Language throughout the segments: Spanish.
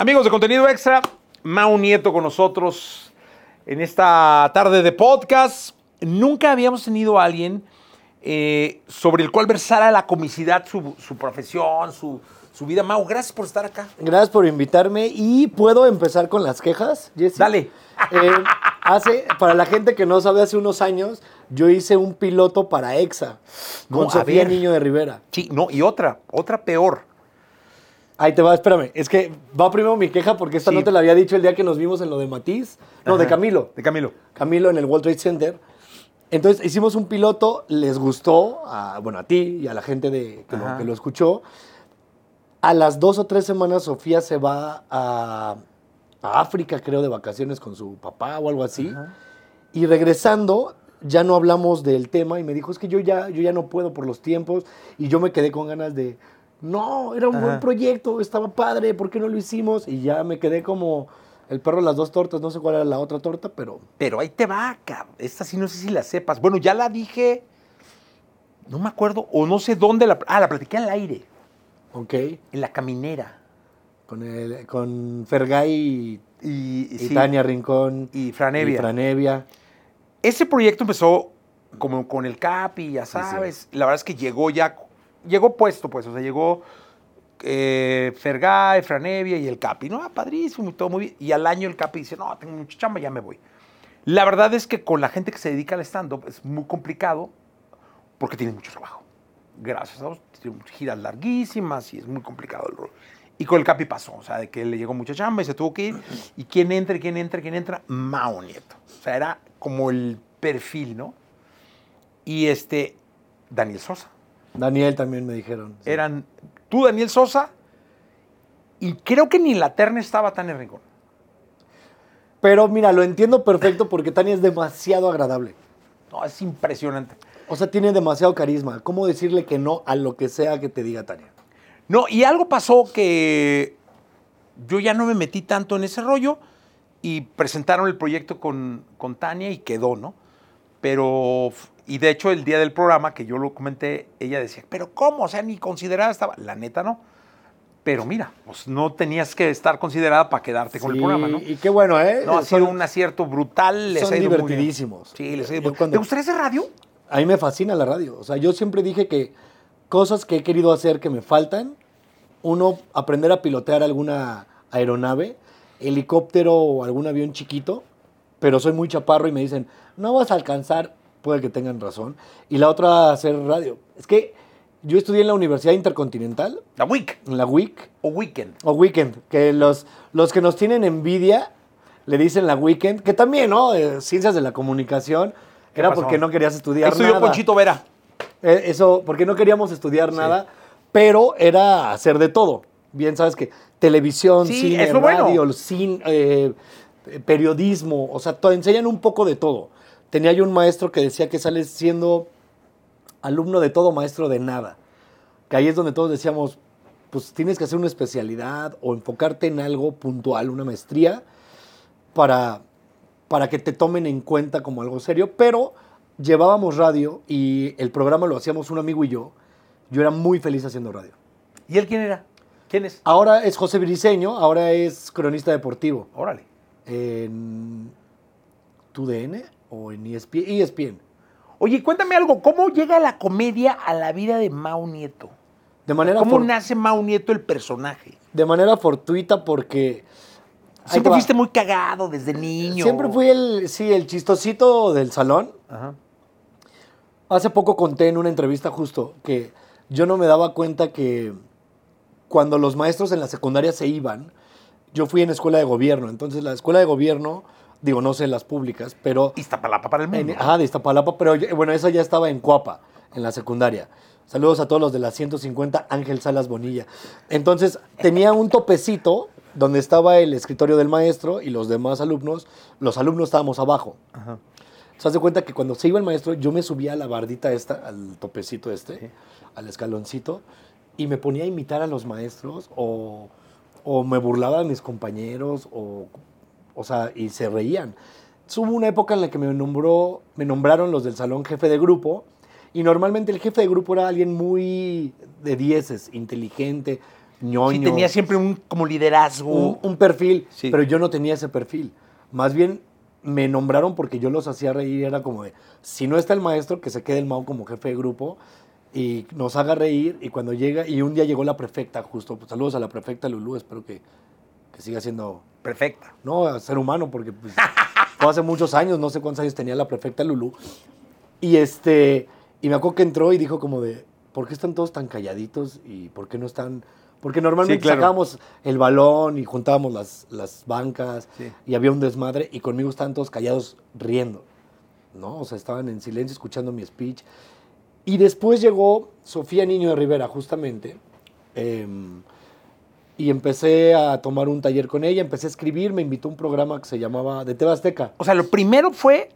Amigos de contenido extra, Mau Nieto con nosotros en esta tarde de podcast. Nunca habíamos tenido a alguien eh, sobre el cual versara la comicidad, su, su profesión, su, su vida. Mau, gracias por estar acá. Gracias por invitarme y puedo empezar con las quejas, Jesse. Dale. Eh, hace, para la gente que no sabe, hace unos años yo hice un piloto para EXA con No, Sofía. Niño de Rivera. Sí, no, y otra, otra peor. Ahí te va, espérame. Es que va primero mi queja porque esta Sí. no te la había dicho el día que nos vimos en lo de Matiz. No, de. Camilo. De Camilo. Camilo en el World Trade Center. Entonces hicimos un piloto, les gustó, a, bueno, a ti y a la gente de, que, lo, Ajá. que lo escuchó. A las dos o tres semanas Sofía se va a, a África, creo, de vacaciones con su papá o algo así. Y regresando, ya no hablamos del tema y me dijo, es que yo ya, yo ya no puedo por los tiempos. Y yo me quedé con ganas de, no, era un Ajá. buen proyecto, estaba padre, ¿por qué no lo hicimos? Y ya me quedé como el perro de las dos tortas, no sé cuál era la otra torta, pero... Pero ahí te va, cabrón. Esta sí no sé si la sepas. Bueno, ya la dije. No me acuerdo, o no sé dónde la. Ah, la platiqué al aire, Ok. en la caminera. Con, el, con Fergay y, Y, y sí, Tania Rincón. y Franevia. Y Franevia. Ese proyecto empezó como con el CAPI, ya sabes. La verdad es que llegó ya, llegó puesto, pues, o sea, llegó eh, Fergay, Franevia y el CAPI. No, ah, padrísimo y todo muy bien. Y al año el CAPI dice, no, tengo mucha chamba, ya me voy. La verdad es que con la gente que se dedica al stand-up es muy complicado porque tiene mucho trabajo. Gracias a tiene giras larguísimas y es muy complicado el rol. Y con el Capi pasó, o sea, de que le llegó mucha chamba y se tuvo que ir. ¿Y quién entra, quién entra, quién entra? Mao Nieto. O sea, era como el perfil, ¿no? Y este, Daniel Sosa. Daniel también me dijeron. sí. Eran tú, Daniel Sosa, y creo que ni la terna estaba tan en rincón. Pero mira, lo entiendo perfecto porque Tania es demasiado agradable. No, es impresionante. O sea, tiene demasiado carisma. ¿Cómo decirle que no a lo que sea que te diga Tania? No, y algo pasó que yo ya no me metí tanto en ese rollo y presentaron el proyecto con, con Tania y quedó, ¿no? Pero, y de hecho el día del programa que yo lo comenté, ella decía, pero ¿cómo? O sea, ni considerada estaba. La neta no. Pero mira, pues no tenías que estar considerada para quedarte con el programa, ¿no? Y qué bueno, ¿eh? No, ha sido un acierto brutal. Les son ha ido muy bien. divertidísimos. Sí, les ha ido cuando- ¿Te gustaría hacer radio? A mí me fascina la radio. O sea, yo siempre dije que cosas que he querido hacer que me faltan, uno, aprender a pilotear alguna aeronave, helicóptero o algún avión chiquito, pero soy muy chaparro y me dicen, no vas a alcanzar, puede que tengan razón. Y la otra, hacer radio. Es que yo estudié en la Universidad Intercontinental, La Week en la WIC, o Weekend. o Weekend, que los, los que nos tienen envidia le dicen la Weekend, que también, ¿no? Eh, ciencias de la comunicación, ¿Qué era pasó? porque no querías estudiar Estudió nada. Ponchito Vera. Eh, Eso, porque no queríamos estudiar nada, pero era hacer de todo. Bien, sabes que televisión, Sí, cine, bueno. radio, cin- eh, periodismo, o sea, to- enseñan un poco de todo. Tenía yo un maestro que decía que sales siendo alumno de todo, maestro de nada. Que ahí es donde todos decíamos, pues tienes que hacer una especialidad o enfocarte en algo puntual, una maestría, para, para que te tomen en cuenta como algo serio. Pero llevábamos radio y el programa lo hacíamos un amigo y yo. Yo era muy feliz haciendo radio. ¿Y él quién era? ¿Quién es? Ahora es José Briseño, ahora es cronista deportivo. Órale. En TUDN o en ESPN. ESPN. Oye, cuéntame algo, ¿cómo llega la comedia a la vida de Mau Nieto? De manera, ¿Cómo nace Mau Nieto el personaje? de manera fortuita porque... Siempre fuiste muy cagado desde niño. Siempre fui el, sí, el chistosito del salón. Ajá. Hace poco conté en una entrevista justo que yo no me daba cuenta que cuando los maestros en la secundaria se iban, yo fui en escuela de gobierno. Entonces la escuela de gobierno, digo, no sé las públicas, pero... Iztapalapa para el mundo. En, ajá, de Iztapalapa, pero bueno, esa ya estaba en Cuapa, en la secundaria. Saludos a todos los de la 150, Ángel Salas Bonilla. Entonces, tenía un topecito donde estaba el escritorio del maestro y los demás alumnos. Los alumnos estábamos abajo. Ajá. ¿Se hace cuenta que cuando se iba el maestro, yo me subía a la bardita esta, al topecito este, Sí. al escaloncito, y me ponía a imitar a los maestros o, o me burlaba de mis compañeros o, o sea, y se reían. Entonces, hubo una época en la que me, nombró, me nombraron los del salón jefe de grupo y normalmente el jefe de grupo era alguien muy de dieces, inteligente, ñoño. Sí, tenía siempre un como liderazgo. un, un perfil, Sí. pero yo no tenía ese perfil. Más bien me nombraron porque yo los hacía reír. Era como de, si no está el maestro, que se quede el Mao como jefe de grupo y nos haga reír. Y cuando llega, y un día llegó la prefecta, justo, pues, saludos a la prefecta Lulú, espero que, que siga siendo, Perfecta. no, ser humano, porque pues, fue hace muchos años, no sé cuántos años tenía la prefecta Lulú. Y este, y me acuerdo que entró y dijo como de, ¿por qué están todos tan calladitos y por qué no están? Porque normalmente Sí, claro. sacábamos el balón y juntábamos las, las bancas Sí. y había un desmadre y conmigo estaban todos callados riendo, ¿no? O sea, estaban en silencio escuchando mi speech. Y después llegó Sofía Niño de Rivera, justamente, em, y empecé a tomar un taller con ella, empecé a escribir, me invitó a un programa que se llamaba de Teba Azteca. O sea, lo primero fue.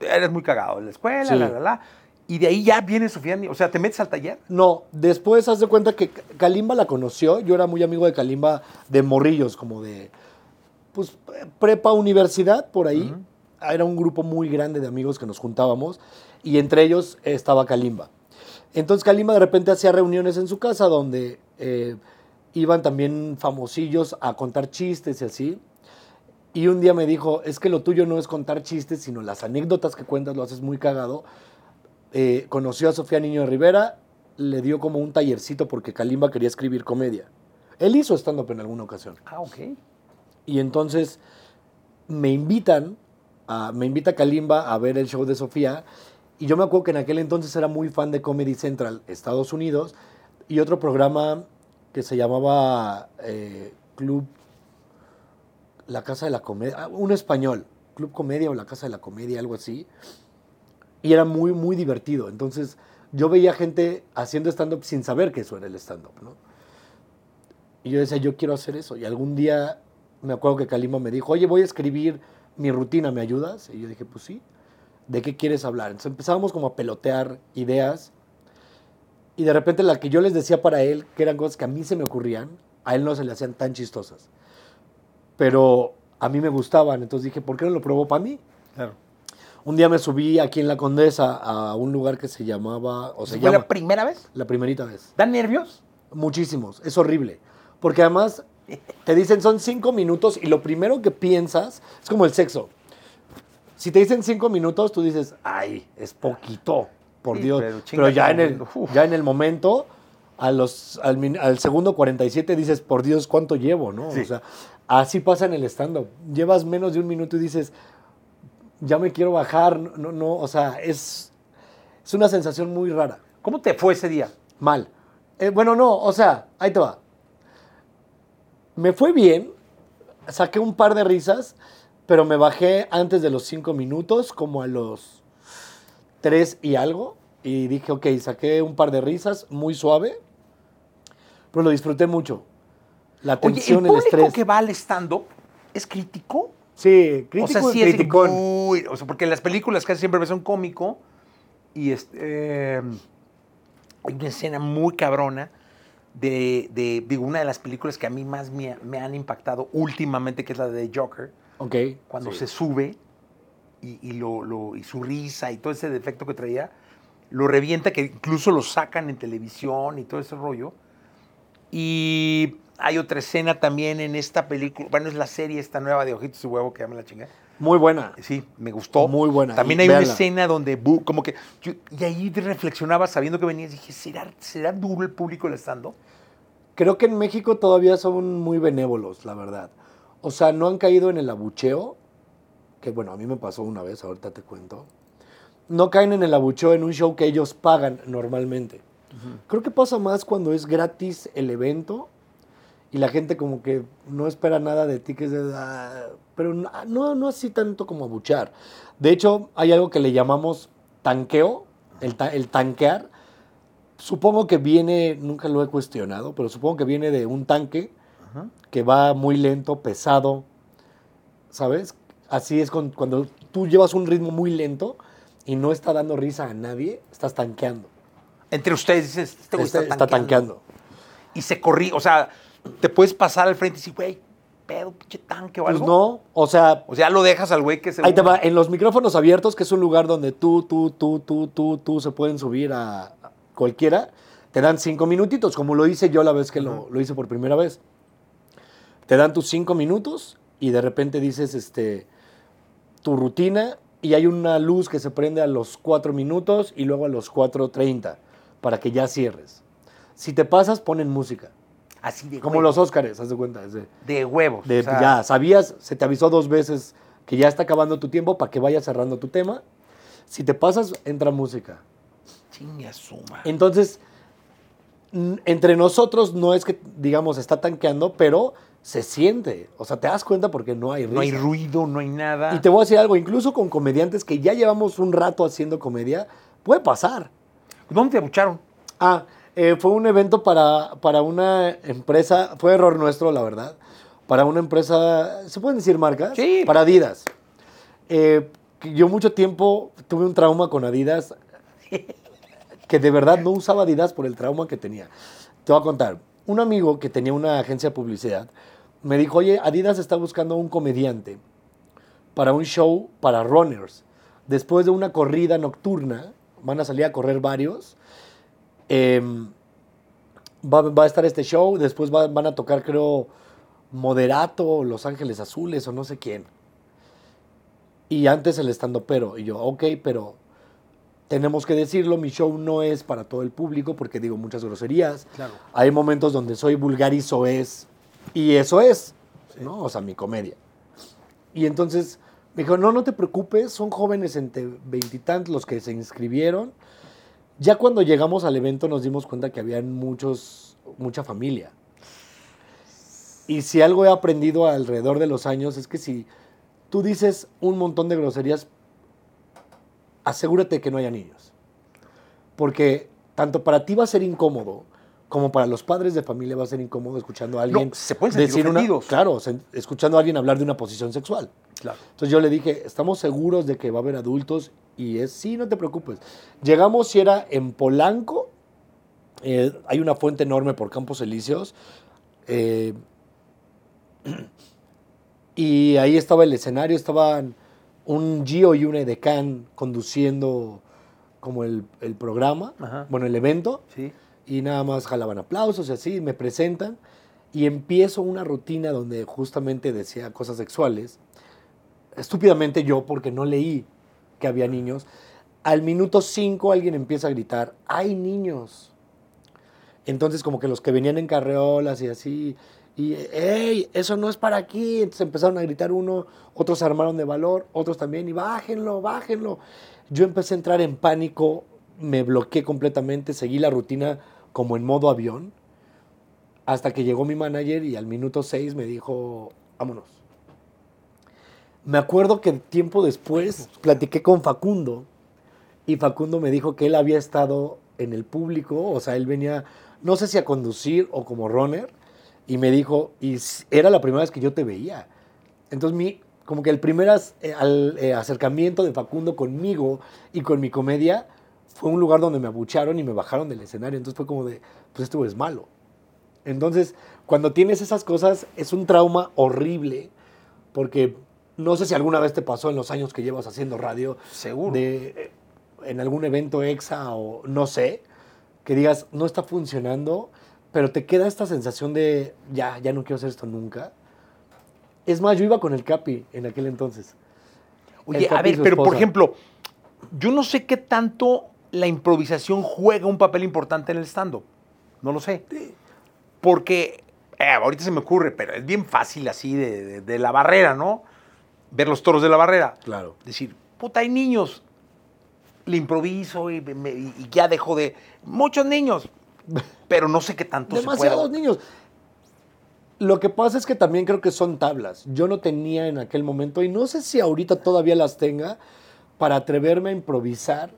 Eres muy cagado en la escuela, Sí. la, la, la. Y de ahí ya viene Sofía. O sea, te metes al taller. No, después haz de cuenta que Kalimba la conoció. Yo era muy amigo de Kalimba de morrillos, como de pues prepa universidad por ahí. Era un grupo muy grande de amigos que nos juntábamos y entre ellos estaba Kalimba. Entonces Kalimba de repente hacía reuniones en su casa donde eh, iban también famosillos a contar chistes y así. Y un día me dijo, es que lo tuyo no es contar chistes, sino las anécdotas que cuentas lo haces muy cagado. Eh, conoció a Sofía Niño de Rivera, le dio como un tallercito porque Kalimba quería escribir comedia. Él hizo stand-up en alguna ocasión. Ah, ok. Y entonces me invitan, a, me invita Kalimba a ver el show de Sofía. Y yo me acuerdo que en aquel entonces era muy fan de Comedy Central, Estados Unidos, y otro programa que se llamaba eh, Club La Casa de la Comedia, ah, un español, Club Comedia o La Casa de la Comedia, algo así. Y era muy, muy divertido. Entonces yo veía gente haciendo stand-up sin saber que eso era el stand-up, ¿no? Y yo decía, yo quiero hacer eso. Y algún día me acuerdo que Kalima me dijo, oye, voy a escribir mi rutina, ¿me ayudas? Y yo dije, pues sí. ¿De qué quieres hablar? Entonces empezábamos como a pelotear ideas. Y de repente la que yo les decía para él, que eran cosas que a mí se me ocurrían, a él no se le hacían tan chistosas. Pero a mí me gustaban. Entonces dije, ¿por qué no lo probó para mí? Claro. Un día me subí aquí en La Condesa a un lugar que se llamaba, o se ¿Fue llama, la primera vez? la primerita vez. ¿Dan nervios? Muchísimos, es horrible. Porque además te dicen son cinco minutos y lo primero que piensas es como el sexo. Si te dicen cinco minutos, tú dices, ay, es poquito, por Sí, Dios. pero ya, en el uf. ya en el momento, a los, al, al segundo 47 dices, por Dios, ¿cuánto llevo? ¿no? Sí. O sea, así pasa en el stand-up. Llevas menos de un minuto y dices, ya me quiero bajar. No, no, no, o sea, es, es una sensación muy rara. ¿Cómo te fue ese día? Mal. Eh, bueno, no, o sea, ahí te va. Me fue bien, saqué un par de risas, pero me bajé antes de los cinco minutos, como a los tres y algo, y dije, ok, saqué un par de risas, muy suave, pero lo disfruté mucho. La Oye, ¿el tensión, el, estrés. que va al stand-up es crítico? Sí, crítico o sea, sí es muy... O sea, porque en las películas casi siempre ves a un cómico y este, eh, hay una escena muy cabrona de, de, digo, una de las películas que a mí más me, me han impactado últimamente, que es la de Joker, Ok. cuando sí. se sube y, y lo, lo- y su risa y todo ese defecto que traía, lo revienta, que incluso lo sacan en televisión y todo ese rollo. Y hay otra escena también en esta película, bueno, es la serie esta nueva de Ojitos y Huevo que llama la chingada. Muy buena. Sí, me gustó. Muy buena, También hay una escena donde, bu- como que, yo- y ahí reflexionaba sabiendo que venías, dije, ¿será, ¿será duro el público el estando? Creo que en México todavía son muy benévolos, la verdad. O sea, no han caído en el abucheo, que bueno, a mí me pasó una vez, ahorita te cuento. No caen en el abucheo en un show que ellos pagan normalmente. Creo que pasa más cuando es gratis el evento y la gente como que no espera nada de ti, que es de, "Ah", pero no, no, no así tanto como abuchar. De hecho, hay algo que le llamamos tanqueo, el, ta- el tanquear. Supongo que viene, nunca lo he cuestionado, pero supongo que viene de un tanque que va muy lento, pesado, ¿sabes? Así es con- cuando tú llevas un ritmo muy lento y no está dando risa a nadie, estás tanqueando. Entre ustedes dices, este güey Está, tanqueando. Y se corrí, o sea, te puedes pasar al frente y decir, güey, pedo, pinche tanque o Pues algo. no, o sea, O sea, lo dejas al güey que se. ahí te va, en los micrófonos abiertos, que es un lugar donde tú, tú, tú, tú, tú, tú se pueden subir a cualquiera, Te dan cinco minutitos, como lo hice yo la vez que lo, lo hice por primera vez. Te dan tus cinco minutos y de repente dices este, tu rutina y hay una luz que se prende a los cuatro minutos y luego a los 4.30 para que ya cierres. Si te pasas, ponen música. Así de Como huevos. los Óscares, haz de cuenta. de- De huevos. de- o sea, ya, sabías, se te avisó dos veces que ya está acabando tu tiempo para que vayas cerrando tu tema. Si te pasas, entra música. Chinga suma. Entonces, entre nosotros no es que, digamos, está tanqueando, pero se siente. O sea, te das cuenta porque no hay risa. No hay ruido, no hay nada. Y te voy a decir algo, incluso con comediantes que ya llevamos un rato haciendo comedia, puede pasar. ¿Dónde te abucharon? Ah, eh, fue un evento para, para una empresa, fue error nuestro, la verdad, para una empresa, ¿se pueden decir marcas? Sí. Para Adidas. Eh, yo mucho tiempo tuve un trauma con Adidas, que de verdad no usaba Adidas por el trauma que tenía. Te voy a contar, un amigo que tenía una agencia de publicidad me dijo, oye, Adidas está buscando un comediante para un show para runners. Después de una corrida nocturna, van a salir a correr varios. em, va, va a estar este show, después va- van a tocar, creo, Moderato, Los Ángeles Azules o no sé quién. Y antes el estando pero. Y yo, ok, pero tenemos que decirlo, mi show no es para todo el público porque digo muchas groserías. Claro. Hay momentos donde soy vulgar y soez. Y eso es, ¿no? O sea, mi comedia. Y entonces me dijo, no, no te preocupes, son jóvenes entre veintitantos los que se inscribieron. Ya cuando llegamos al evento nos dimos cuenta que habían muchos, mucha familia. Y si algo he aprendido alrededor de los años es que si tú dices un montón de groserías, asegúrate que no haya niños. Porque tanto para ti va a ser incómodo, como para los padres de familia va a ser incómodo escuchando a alguien No, se pueden sentir una, claro, escuchando a alguien hablar de una posición sexual. Claro. Entonces yo le dije, estamos seguros de que va a haber adultos y es, sí, no te preocupes. Llegamos y era en Polanco, eh, hay una fuente enorme por Campos Elíseos, eh, y ahí estaba el escenario, estaban un Gio y un Edecán conduciendo como el, el programa, Ajá. bueno, el evento, Sí. y nada más jalaban aplausos y así, me presentan y empiezo una rutina donde justamente decía cosas sexuales. Estúpidamente yo, porque no leí que había niños. Al minuto 5 alguien empieza a gritar, hay niños. Entonces como que los que venían en carreolas y así, y, ¡ey! Eso no es para aquí. Entonces empezaron a gritar uno, otros armaron de valor, otros también, y bájenlo, bájenlo. Yo empecé a entrar en pánico, me bloqueé completamente, seguí la rutina como en modo avión, hasta que llegó mi manager y al minuto 6 me dijo, vámonos. Me acuerdo que tiempo después platiqué con Facundo y Facundo me dijo que él había estado en el público, o sea, él venía, no sé si a conducir o como runner, y me dijo, y era la primera vez que yo te veía. Entonces, mi, como que el primer as- eh, al- eh, acercamiento de Facundo conmigo y con mi comedia fue un lugar donde me abucharon y me bajaron del escenario. Entonces fue como de, pues esto es malo. Entonces, cuando tienes esas cosas, es un trauma horrible, porque no sé si alguna vez te pasó en los años que llevas haciendo radio, Seguro. de, eh, en algún evento exa o no sé, que digas, no está funcionando, pero te queda esta sensación de, ya, ya no quiero hacer esto nunca. Es más, yo iba con el Capi en aquel entonces. Oye, a ver, pero por ejemplo, yo no sé qué tanto la improvisación juega un papel importante en el stand-up. No lo sé. Porque, eh, ahorita se me ocurre, pero es bien fácil así de, de- de la barrera, ¿no? Ver los toros de la barrera. Claro. Decir, puta, hay niños. Le improviso y, me- y ya dejo de... Muchos niños. Pero no sé qué tanto se Demasiados puede. niños. Lo que pasa es que también creo que son tablas. Yo no tenía en aquel momento, y no sé si ahorita todavía las tenga, para atreverme a improvisar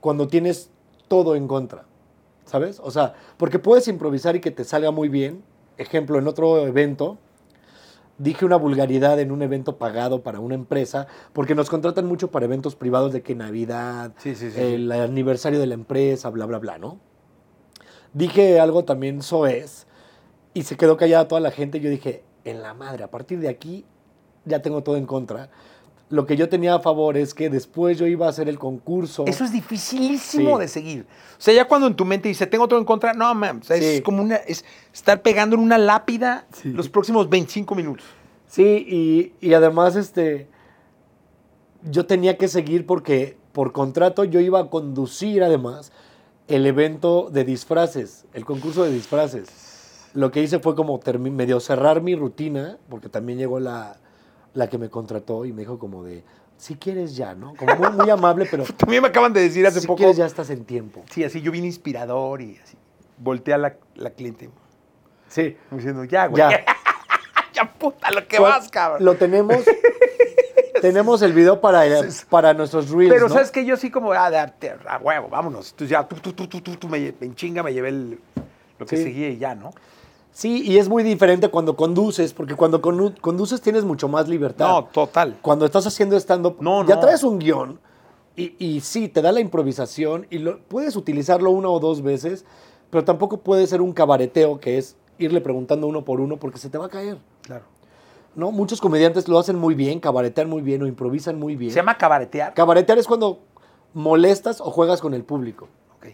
cuando tienes todo en contra. ¿Sabes? O sea, porque puedes improvisar y que te salga muy bien. Ejemplo, en otro evento, dije una vulgaridad en un evento pagado para una empresa, porque nos contratan mucho para eventos privados de que Navidad, Sí, sí, sí, el aniversario de la empresa, bla, bla, bla, ¿no? Dije algo también soez y se quedó callada toda la gente. Yo dije, en la madre, a partir de aquí ya tengo todo en contra. Lo que yo tenía a favor es que después yo iba a hacer el concurso. Eso es dificilísimo Sí. de seguir. O sea, ya cuando en tu mente dice, tengo todo en contra, no, man, o sea, Sí. es como una, es estar pegando en una lápida Sí. los próximos 25 minutos. Sí, y, y además este, yo tenía que seguir porque por contrato yo iba a conducir además el evento de disfraces, el concurso de disfraces. Lo que hice fue como medio cerrar mi rutina, porque también llegó la, la que me contrató y me dijo como de, si quieres ya, ¿no? Como muy, muy amable, pero También me acaban de decir hace si poco. quieres ya estás en tiempo. Sí, así yo vine inspirador y así. Volteé a la, la cliente Sí, diciendo, ya, güey. ya. Ya, puta, lo que vas, cabrón. Lo tenemos, tenemos el video para, para nuestros reels, Pero ¿no? sabes que yo sí como, ah, de- a huevo, vámonos. Entonces ya, tú, tú, tú, tú, tú, tú, me, en chinga me llevé el- lo que Sí. seguía y ya, ¿no? Sí, y es muy diferente cuando conduces, porque cuando condu- conduces tienes mucho más libertad. No, total. Cuando estás haciendo stand-up, No, ya no. traes un guion y, y sí, te da la improvisación y lo, puedes utilizarlo una o dos veces, pero tampoco puede ser un cabareteo que es irle preguntando uno por uno porque se te va a caer. Claro. ¿No? Muchos comediantes lo hacen muy bien, cabaretean muy bien o improvisan muy bien. Se llama cabaretear. Cabaretear es cuando molestas o juegas con el público, ok,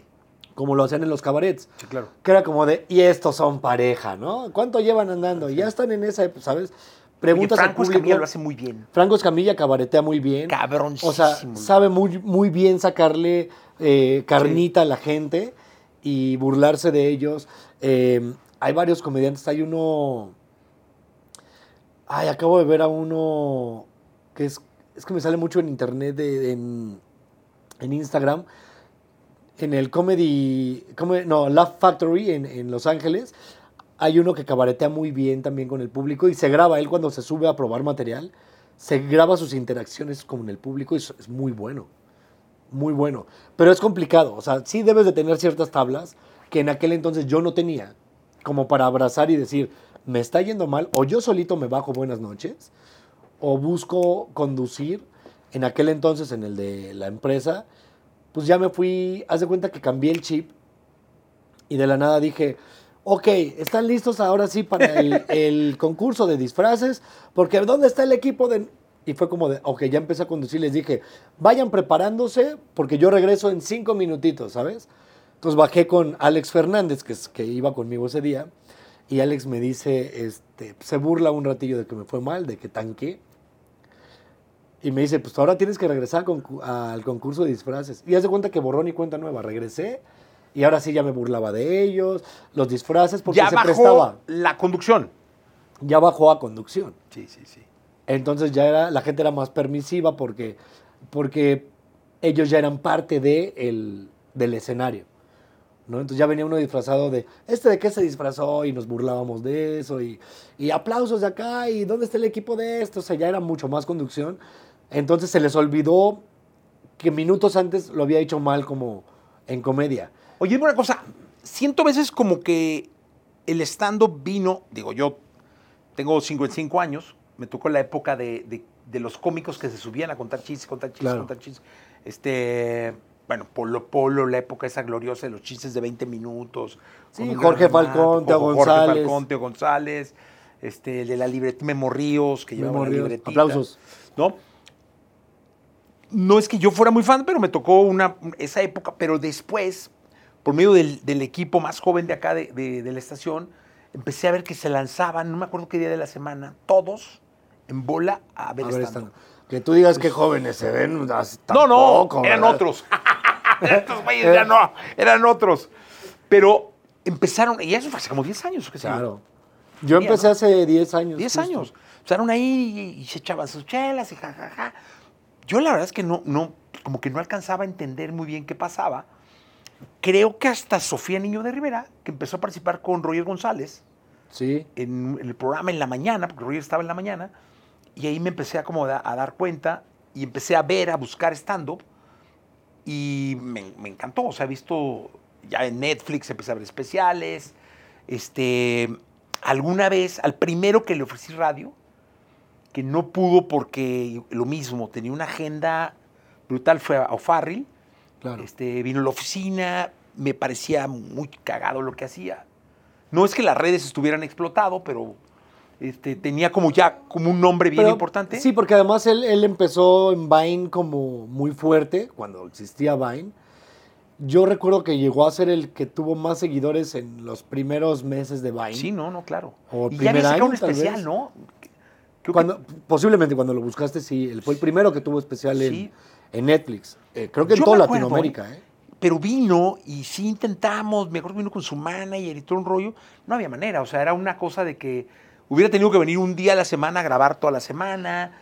como lo hacían en los cabarets. sí, claro. Que era como de, y estos son pareja, ¿no? ¿Cuánto llevan andando? Ya están en esa, época, ¿sabes? Preguntas Oye, al Franco público. Escamilla lo hace muy bien. Franco Escamilla cabaretea muy bien. Cabroncísimo. O sea, sabe muy, muy bien sacarle eh, carnita a la gente y burlarse de ellos. Eh, hay varios comediantes. Hay uno. Ay, acabo de ver a uno que es. Es que me sale mucho en internet, de- en, en Instagram. En el Comedy. Comedy- no, Laugh Factory en, en Los Ángeles. Hay uno que cabaretea muy bien también con el público y se graba él cuando se sube a probar material. Se graba sus interacciones con el público y es muy bueno. Muy bueno. Pero es complicado. O sea, sí debes de tener ciertas tablas que en aquel entonces yo no tenía. Como para abrazar y decir, me está yendo mal. O yo solito me bajo buenas noches. O busco conducir. En aquel entonces, en el de la empresa, pues ya me fui. Haz de cuenta que cambié el chip. Y de la nada dije, ok, ¿están listos ahora sí para el, el concurso de disfraces? Porque ¿dónde está el equipo de...? Y fue como de, ok, ya empecé a conducir, les dije, vayan preparándose porque yo regreso en cinco minutitos, ¿sabes? Entonces bajé con Alex Fernández, que, que iba conmigo ese día, y Alex me dice, este, se burla un ratillo de que me fue mal, de que tanqué. Y me dice, pues ahora tienes que regresar al concurso de disfraces. Y haz de cuenta que borrón y cuenta nueva. Regresé y ahora sí ya me burlaba de ellos, los disfraces, porque ya se bajó prestaba. la conducción. Ya bajó a conducción. Sí, sí, sí. Entonces ya era, la gente era más permisiva porque, porque ellos ya eran parte de el- del escenario. ¿No? Entonces ya venía uno disfrazado de, ¿este de qué se disfrazó? Y nos burlábamos de eso. Y, y aplausos de acá. ¿Y dónde está el equipo de esto? O sea, ya era mucho más conducción. Entonces se les olvidó que minutos antes lo había hecho mal como en comedia. Oye, una cosa. Siento a veces como que el stand-up vino, digo, yo tengo 55 años, me tocó la época de, de- de los cómicos que se subían a contar chistes, contar chistes, Claro. contar chistes. Este, bueno, Polo Polo, la época esa gloriosa de los chistes de 20 minutos. Sí, con Jorge Falcón, Teo Jorge González. Falcón, Teo González, este, el de la libreta, Memo Ríos, que llevaba la libretita. Aplausos. ¿No? No es que yo fuera muy fan, pero me tocó una, esa época, pero después, por medio del, del equipo más joven de acá de, de- de la estación, empecé a ver que se lanzaban, no me acuerdo qué día de la semana, todos en bola a ver A ver, Que tú digas que jóvenes se ven. as- No, no, tampoco, eran ¿verdad? otros. Estos güeyes ya no, eran otros. Pero empezaron, y eso fue hace como 10 años. ¿qué sé yo. Claro. Yo empecé ¿no? hace 10 años. 10 justo. años. Empezaron ahí y, y se echaban sus chelas y jajaja. Yo la verdad es que no, no, como que no alcanzaba a entender muy bien qué pasaba. Creo que hasta Sofía Niño de Rivera, que empezó a participar con Roger González Sí. en, el programa en la mañana, porque Roger estaba en la mañana, y ahí me empecé a, como da- a dar cuenta y empecé a ver, a buscar stand-up, y me, me encantó. O sea, he visto ya en Netflix, empecé a ver especiales. Este, alguna vez, al primero que le ofrecí radio, que no pudo porque lo mismo, tenía una agenda brutal, fue a O'Farrill. Claro. Este, vino a la oficina, me parecía muy cagado lo que hacía. No es que las redes estuvieran explotado, pero este, tenía como ya como un nombre bien Pero, importante. Sí, porque además él, él empezó en Vine como muy fuerte, cuando existía Vine. Yo recuerdo que llegó a ser el que tuvo más seguidores en los primeros meses de Vine. Sí, no, no, claro. O y ya primer sacado año, un especial, vez. ¿no? Creo que- Cuando, posiblemente cuando lo buscaste, sí. Él fue el primero que tuvo especial en- Sí. en, Netflix. Eh, creo que en Yo toda acuerdo, Latinoamérica. ¿eh? Pero vino y sí intentamos, me acuerdo que vino con su manager y todo un rollo. No había manera, o sea, era una cosa de que hubiera tenido que venir un día a la semana a grabar toda la semana,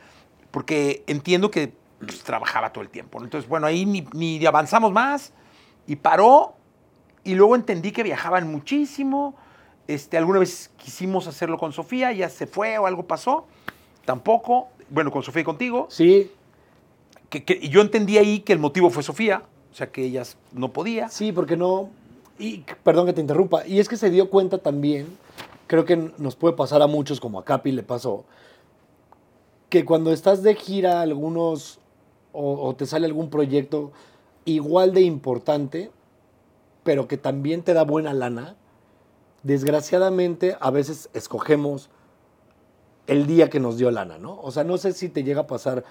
porque entiendo que pues, trabajaba todo el tiempo. Entonces, bueno, ahí ni, ni avanzamos más y paró y luego entendí que viajaban muchísimo. Este, alguna vez quisimos hacerlo con Sofía, ya se fue o algo pasó. Tampoco. Bueno, con Sofía y contigo. Sí, Que, que- yo entendí ahí que el motivo fue Sofía, o sea, que ellas no podía. sí, porque no. Y perdón que te interrumpa. Y es que se dio cuenta también, creo que nos puede pasar a muchos, como a Capi le pasó, que cuando estás de gira, algunos. o, o te sale algún proyecto igual de importante, pero que también te da buena lana, desgraciadamente a veces escogemos el día que nos dio lana, ¿no? O sea, no sé si te llega a pasar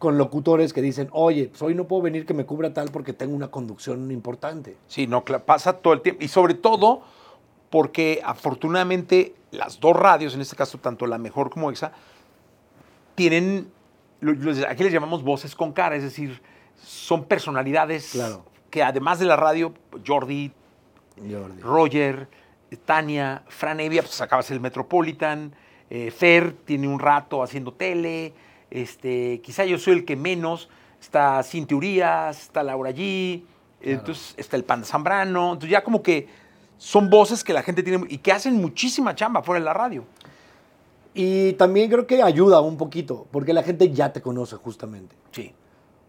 con locutores que dicen, oye, pues hoy no puedo venir que me cubra tal porque tengo una conducción importante. Sí, no, pasa todo el tiempo. Y sobre todo porque afortunadamente las dos radios, en este caso tanto la mejor como EXA, tienen, aquí les llamamos voces con cara, es decir, son personalidades Claro. que además de la radio, Jordi, Jordi. Roger, Tania, Fran Evia, pues acabas el Metropolitan, eh, Fer tiene un rato haciendo tele, este, quizá yo soy el que menos, está Cintia Urias, está Laura G, entonces está el Panda Zambrano, entonces ya como que son voces que la gente tiene y que hacen muchísima chamba fuera de la radio. Y también creo que ayuda un poquito, porque la gente ya te conoce justamente. Sí.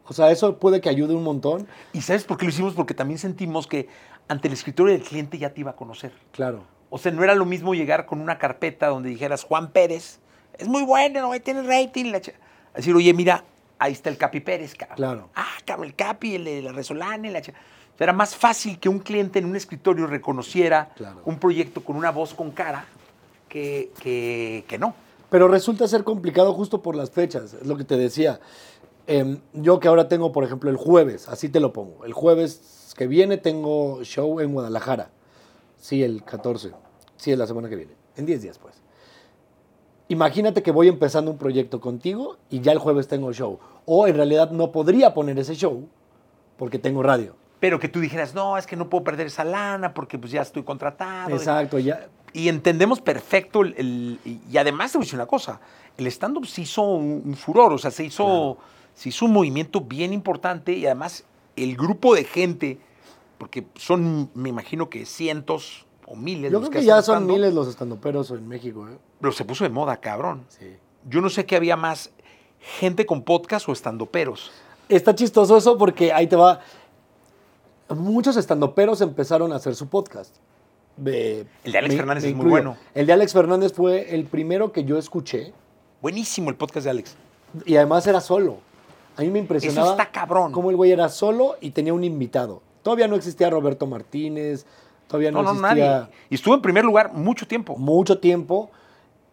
O sea, eso puede que ayude un montón, ¿Y sabes por qué lo hicimos? Porque también sentimos que ante el escritorio del cliente ya te iba a conocer. claro. O sea, no era lo mismo llegar con una carpeta donde dijeras Juan Pérez, es muy bueno, güey, tiene rating. La ch-". Decir, oye, mira, ahí está el Capi Pérez, cabrón. Claro. Ah, cabrón, el Capi, el de la Resolana, la ch-". O sea, era más fácil que un cliente en un escritorio reconociera Claro. un proyecto con una voz con cara que, que, que no. Pero resulta ser complicado justo por las fechas, es lo que te decía. Em, yo que ahora tengo, por ejemplo, el jueves, así te lo pongo. El jueves que viene tengo show en Guadalajara. Sí, el 14. Sí, es la semana que viene. En 10 días, pues. Imagínate que voy empezando un proyecto contigo y ya el jueves tengo show. O en realidad no podría poner ese show porque tengo radio. Pero que tú dijeras, no, es que no puedo perder esa lana porque pues ya estoy contratado. Exacto, ya. Y entendemos perfecto el, el- y- además te voy a decir una cosa, el stand-up se hizo un, un furor, o sea, se hizo, se hizo un movimiento bien importante y además el grupo de gente, porque son, me imagino que cientos o miles Yo los creo que ya son miles los estandoperos en México. ¿eh? Pero se puso de moda, cabrón. Sí. Yo no sé qué había más, gente con podcast o estandoperos. Está chistoso eso porque ahí te va. Muchos estandoperos empezaron a hacer su podcast. De- El de Alex me- Fernández me es muy bueno. El de Alex Fernández fue el primero que yo escuché Buenísimo el podcast de Alex. y además era solo. A mí me impresionaba. Eso está cabrón. Cómo el güey era solo y tenía un invitado. Todavía no existía Roberto Martínez, todavía no, existía. Y estuvo en primer lugar mucho tiempo. mucho tiempo.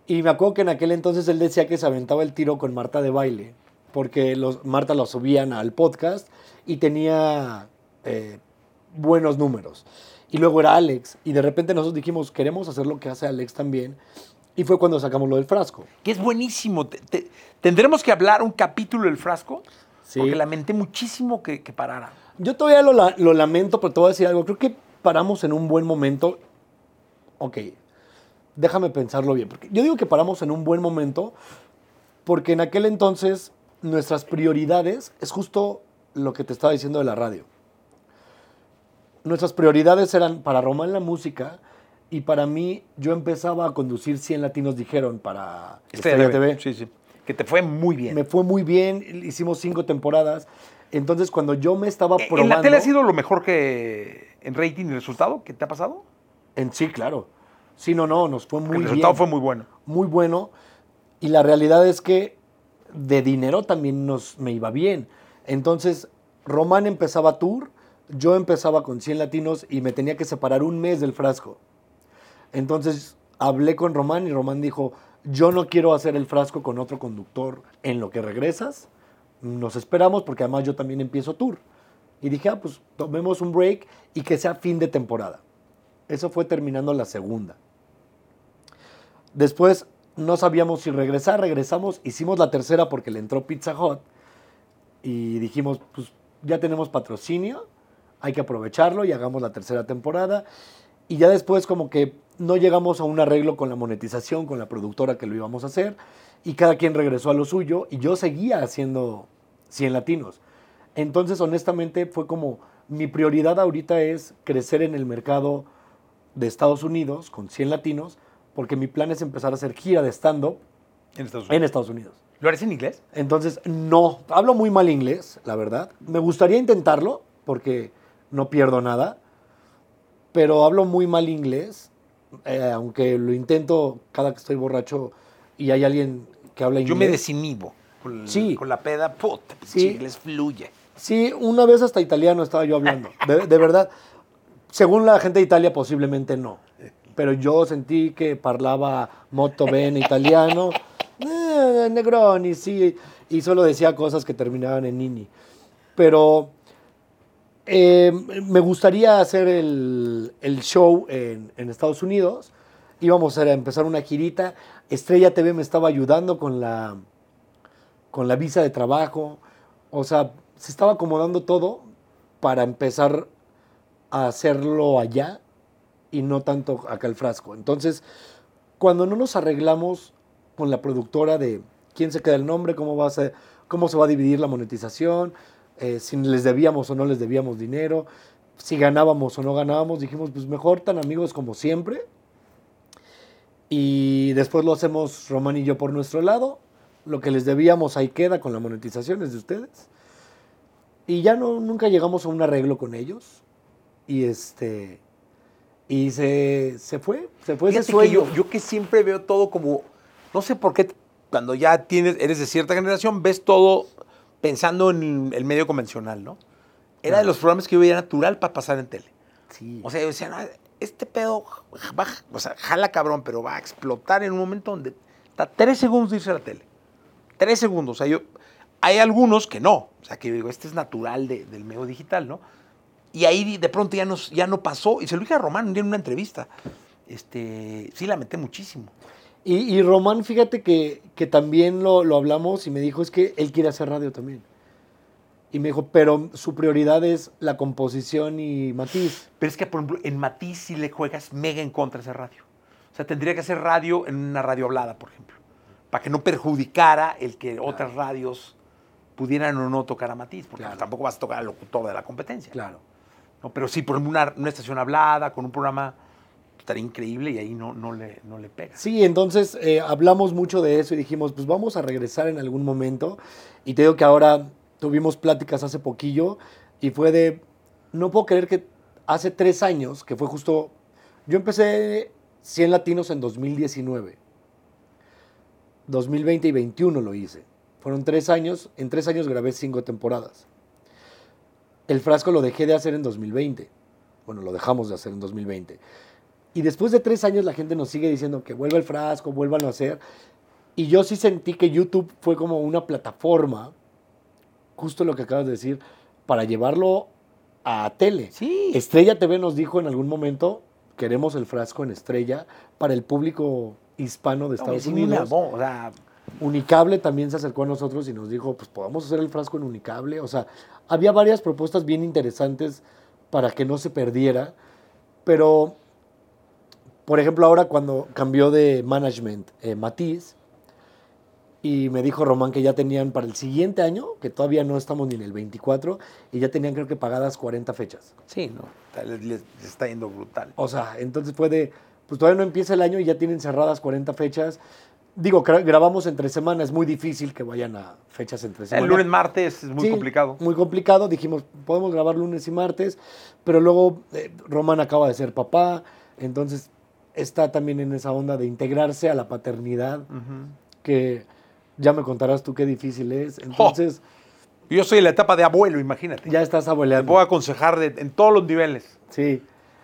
Y me acuerdo que en aquel entonces él decía que se aventaba el tiro con Marta de baile, porque los, Marta lo subían al podcast y tenía eh, buenos números. Y luego era Alex, y de repente nosotros dijimos, queremos hacer lo que hace Alex también. Y fue cuando sacamos lo del frasco. que es buenísimo. Te- te- tendremos que hablar un capítulo del frasco, Sí. porque lamenté muchísimo que, que parara. Yo todavía lo, lo lamento, pero te voy a decir algo. Creo que paramos en un buen momento. Ok, déjame pensarlo bien. Porque yo digo que paramos en un buen momento porque en aquel entonces nuestras prioridades es justo lo que te estaba diciendo de la radio. Nuestras prioridades eran para Román la música y para mí yo empezaba a conducir 100 latinos dijeron para Estrella TV. Sí, sí. Que te fue muy bien. Me fue muy bien, hicimos cinco temporadas. Entonces cuando yo me estaba probando... ¿En la tele ha sido lo mejor que en rating y resultado que te ha pasado? En sí, claro. Sí, no, no, nos fue muy el bien. resultado fue muy bueno. muy bueno. Y la realidad es que de dinero también nos, me iba bien. Entonces, Román empezaba tour, yo empezaba con 100 latinos y me tenía que separar un mes del frasco. Entonces, hablé con Román y Román dijo, yo no quiero hacer el frasco con otro conductor en lo que regresas, nos esperamos porque además yo también empiezo tour. Y dije, ah, pues tomemos un break y que sea fin de temporada. Eso fue terminando la segunda. Después no sabíamos si regresar, regresamos, hicimos la tercera porque le entró Pizza Hut y dijimos, pues ya tenemos patrocinio, hay que aprovecharlo y hagamos la tercera temporada. Y ya después como que no llegamos a un arreglo con la monetización, con la productora que lo íbamos a hacer, y cada quien regresó a lo suyo y yo seguía haciendo 100 latinos. Entonces, honestamente, fue como mi prioridad ahorita es crecer en el mercado de Estados Unidos con 100 latinos, porque mi plan es empezar a hacer gira de stand-up En Estados en Unidos. Estados Unidos. ¿Lo harías en inglés? Entonces, no, hablo muy mal inglés, la verdad. Me gustaría intentarlo, porque no pierdo nada, pero hablo muy mal inglés, eh, aunque lo intento cada que estoy borracho y hay alguien que habla inglés. Yo me desinhibo. Con, Sí. con la peda, puta, Sí. inglés fluye. Sí, una vez hasta italiano estaba yo hablando, de, de verdad. Según la gente de Italia, posiblemente no. Pero yo sentí que parlaba molto bene italiano. Eh, Negroni, sí. Y solo decía cosas que terminaban en nini. Pero eh, me gustaría hacer el, show en, en Estados Unidos. Íbamos a empezar una girita. Estrella TV me estaba ayudando con la, con la visa de trabajo. O sea, se estaba acomodando todo para empezar a hacerlo allá y no tanto acá el frasco. Entonces, cuando no nos arreglamos con la productora de quién se queda el nombre, cómo, va a ser, cómo se va a dividir la monetización, eh, si les debíamos o no les debíamos dinero, si ganábamos o no ganábamos, dijimos, pues mejor tan amigos como siempre. Y después lo hacemos Román y yo por nuestro lado. Lo que les debíamos ahí queda con la monetización es de ustedes. Y ya no, nunca llegamos a un arreglo con ellos. Y este. Y se, se fue, se fue ese Fíjate que sueño. yo, yo que siempre veo todo como, no sé por qué, cuando ya tienes, eres de cierta generación, ves todo pensando en el medio convencional, ¿no? Era de los programas que yo veía natural para pasar en tele. Sí. O sea, yo decía, no, este pedo va, o sea, jala cabrón, pero va a explotar en un momento donde está tres segundos de irse a la tele. Tres segundos. O sea, yo, hay algunos que no. O sea, que yo digo, este es natural de- del medio digital, ¿no? Y ahí de pronto ya no, ya no pasó. Y se lo dije a Román un día en una entrevista. Este, sí, la metí muchísimo. Y, y Román, fíjate que, que también lo, lo hablamos y me dijo, es que él quiere hacer radio también. Y me dijo, pero su prioridad es la composición y matiz. Pero es que, por ejemplo, en Matiz sí le juegas mega en contra esa radio. O sea, tendría que hacer radio en una radio hablada, por ejemplo. Para que no perjudicara el que otras radios pudieran o no tocar a Matiz. Porque Claro. tampoco vas a tocar al locutor de la competencia. Claro. ¿no? Pero sí, por ejemplo, una, una estación hablada, con un programa, estaría increíble y ahí no, no, le, no le pega. Sí, entonces eh, hablamos mucho de eso y dijimos, pues vamos a regresar en algún momento. Y te digo que ahora tuvimos pláticas hace poquillo y fue de, no puedo creer que hace tres años, que fue justo, yo empecé 100 latinos en 2019. 2020 y 21 lo hice. Fueron tres años, en tres años grabé cinco temporadas. El frasco lo dejé de hacer en 2020. Bueno, lo dejamos de hacer en 2020. Y después de tres años la gente nos sigue diciendo que vuelva el frasco, vuelvan a hacer. Y yo sí sentí que YouTube fue como una plataforma, justo lo que acabas de decir, para llevarlo a tele. Sí. Estrella TV nos dijo en algún momento, queremos el frasco en Estrella para el público hispano de No, Estados una Unidos. voz, o sea, Unicable también se acercó a nosotros y nos dijo, pues podamos hacer el frasco en Unicable. O sea, había varias propuestas bien interesantes para que no se perdiera. Pero, por ejemplo, ahora cuando cambió de management eh, Matiz, y me dijo Román que ya tenían para el siguiente año, que todavía no estamos ni en el 24, y ya tenían creo que pagadas 40 fechas. sí, no, les, les está yendo brutal. O sea, entonces fue de, pues todavía no empieza el año y ya tienen cerradas 40 fechas. Digo, gra- grabamos entre semana, es muy difícil que vayan a fechas entre semana. El lunes, martes es muy Sí, complicado. Muy complicado, dijimos, podemos grabar lunes y martes, pero luego eh, Román acaba de ser papá, entonces está también en esa onda de integrarse a la paternidad, que ya me contarás tú qué difícil es. Entonces, Yo soy en la etapa de abuelo, imagínate. ya estás Te abueleando. puedo aconsejar de- en todos los niveles. Sí,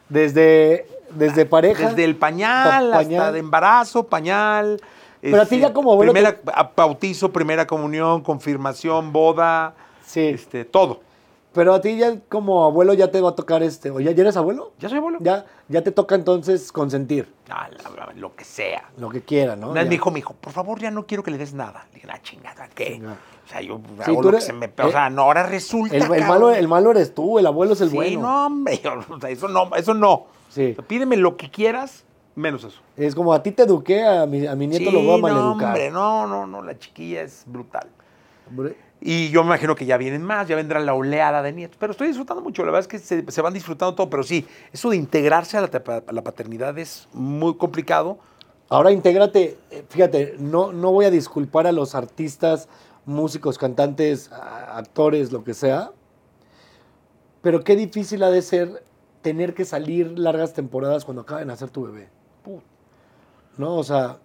desde, desde pareja. Desde el pañal, pa- hasta de embarazo, pañal, Pero a ti ya como abuelo Primera, bautizo, primera comunión, confirmación, boda, Sí. este, todo. Pero a ti ya como abuelo ya te va a tocar este. ¿O ya, ya eres abuelo? ¿Ya soy abuelo? Ya, ya te toca entonces consentir Ah, la- la- lo que sea. lo que quiera, ¿no? Una vez Ya. me dijo, me dijo, por favor, ya no quiero que le des nada. Le dije, la chingada, ¿qué? O sea, yo Sí, hago tú lo que eres- se me... eh, O sea, no, ahora resulta, El, el cabrón. malo, el malo eres tú, el abuelo es el sí, bueno. no, hombre, o sea, eso no, eso no. Sí. Pídeme lo que quieras, menos eso. Es como a ti te eduqué, a mi, a mi nieto lo voy a Sí, no, maleducar. hombre, no, no, no, la chiquilla es brutal. Hombre, Y yo me imagino que ya vienen más, ya vendrá la oleada de nietos. Pero estoy disfrutando mucho, la verdad es que se, se van disfrutando todo. Pero sí, eso de integrarse a la, tapa- a la paternidad es muy complicado. Ahora intégrate, eh, fíjate, no, no voy a disculpar a los artistas, músicos, cantantes, actores, lo que sea, pero qué difícil ha de ser tener que salir largas temporadas cuando acaba de nacer tu bebé. ¿No? O sea,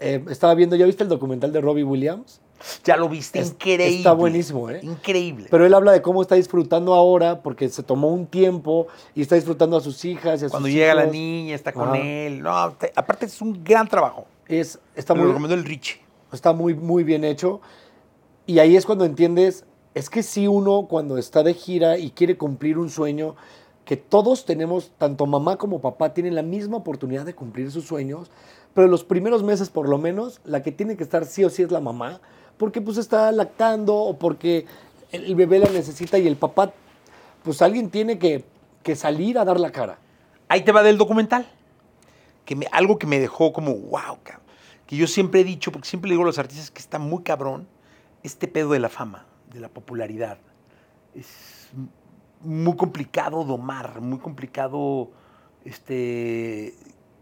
eh, estaba viendo, ¿ya viste el documental de Robbie Williams? Ya lo viste, Es- increíble. está buenísimo, ¿eh? Increíble. Pero él habla de cómo está disfrutando ahora porque se tomó un tiempo y está disfrutando a sus hijas y a Cuando sus llega la niña, está con Ajá. él. No, te- aparte es un gran trabajo. Es, está Me lo muy, recomendó el Richie. está muy, muy bien hecho. Y ahí es cuando entiendes, es que si uno cuando está de gira y quiere cumplir un sueño, que todos tenemos, tanto mamá como papá, tienen la misma oportunidad de cumplir sus sueños, pero los primeros meses por lo menos, la que tiene que estar sí o sí es la mamá, porque pues está lactando o porque el bebé la necesita y el papá, pues alguien tiene que, que salir a dar la cara. Ahí te va del documental. Que me- algo que me dejó como, wow, cabrón. Que yo siempre he dicho, porque siempre le digo a los artistas que está muy cabrón, este pedo de la fama, de la popularidad. Es muy complicado domar, muy complicado este,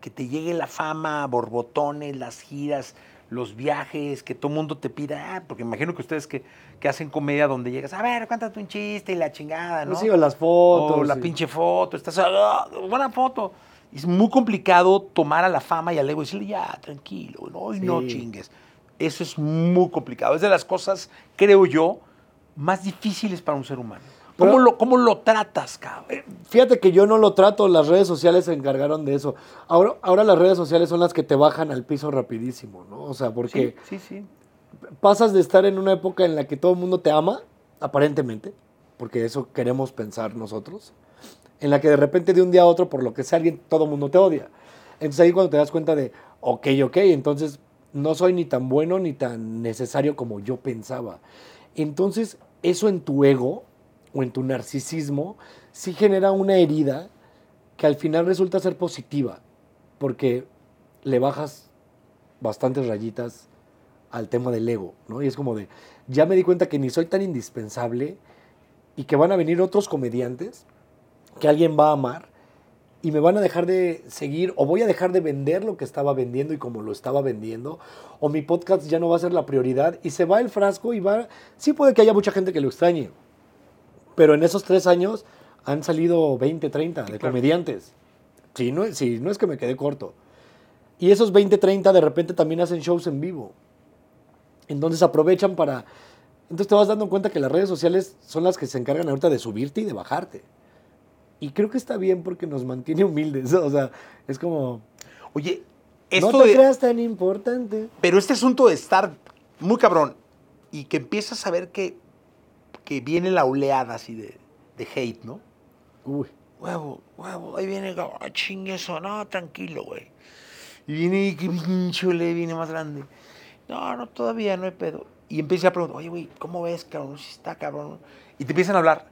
que te llegue la fama, borbotones, las giras, los viajes, que todo el mundo te pida, ah, porque imagino que ustedes que, que hacen comedia donde llegas, a ver, cuéntate un chiste y la chingada, ¿no? Sí, o las fotos. O la pinche foto, estás, ah, buena foto. Es muy complicado tomar a la fama y al ego y decirle, ya, tranquilo, no, no Sí. chingues. Eso es muy complicado. Es de las cosas, creo yo, más difíciles para un ser humano. ¿Cómo, Pero- lo, cómo lo tratas, cabrón? Fíjate que yo no lo trato, las redes sociales se encargaron de eso. Ahora, ahora las redes sociales son las que te bajan al piso rapidísimo, ¿no? O sea, porque Sí, sí, sí. pasas de estar en una época en la que todo el mundo te ama, aparentemente, porque eso queremos pensar nosotros, en la que de repente de un día a otro, por lo que sea alguien, todo el mundo te odia. Entonces ahí cuando te das cuenta de, ok, ok, entonces no soy ni tan bueno ni tan necesario como yo pensaba. Entonces eso en tu ego o en tu narcisismo sí genera una herida que al final resulta ser positiva, porque le bajas bastantes rayitas al tema del ego, ¿no? Y es como de, ya me di cuenta que ni soy tan indispensable y que van a venir otros comediantes que alguien va a amar y me van a dejar de seguir o voy a dejar de vender lo que estaba vendiendo y como lo estaba vendiendo o mi podcast ya no va a ser la prioridad y se va el frasco y va, sí puede que haya mucha gente que lo extrañe, pero en esos tres años han salido 20, 30 de claro. comediantes. Sí, no, sí, no es que me quede corto. Y esos 20, 30 de repente también hacen shows en vivo. Entonces aprovechan para... Entonces te vas dando cuenta que las redes sociales son las que se encargan ahorita de subirte y de bajarte. Y creo que está bien porque nos mantiene humildes. O sea, es como... Oye, esto no te de- creas tan importante. Pero este asunto de estar muy cabrón y que empiezas a ver que, que viene la oleada así de, de hate, ¿no? Uy. Huevo, huevo, ahí viene, ah, chingue eso, no, tranquilo, güey. Y viene, que pinche le viene más grande. No, no, todavía no hay pedo. Y empieza a preguntar, oye, güey, ¿cómo ves, cabrón? Si está cabrón. Y te empiezan a hablar.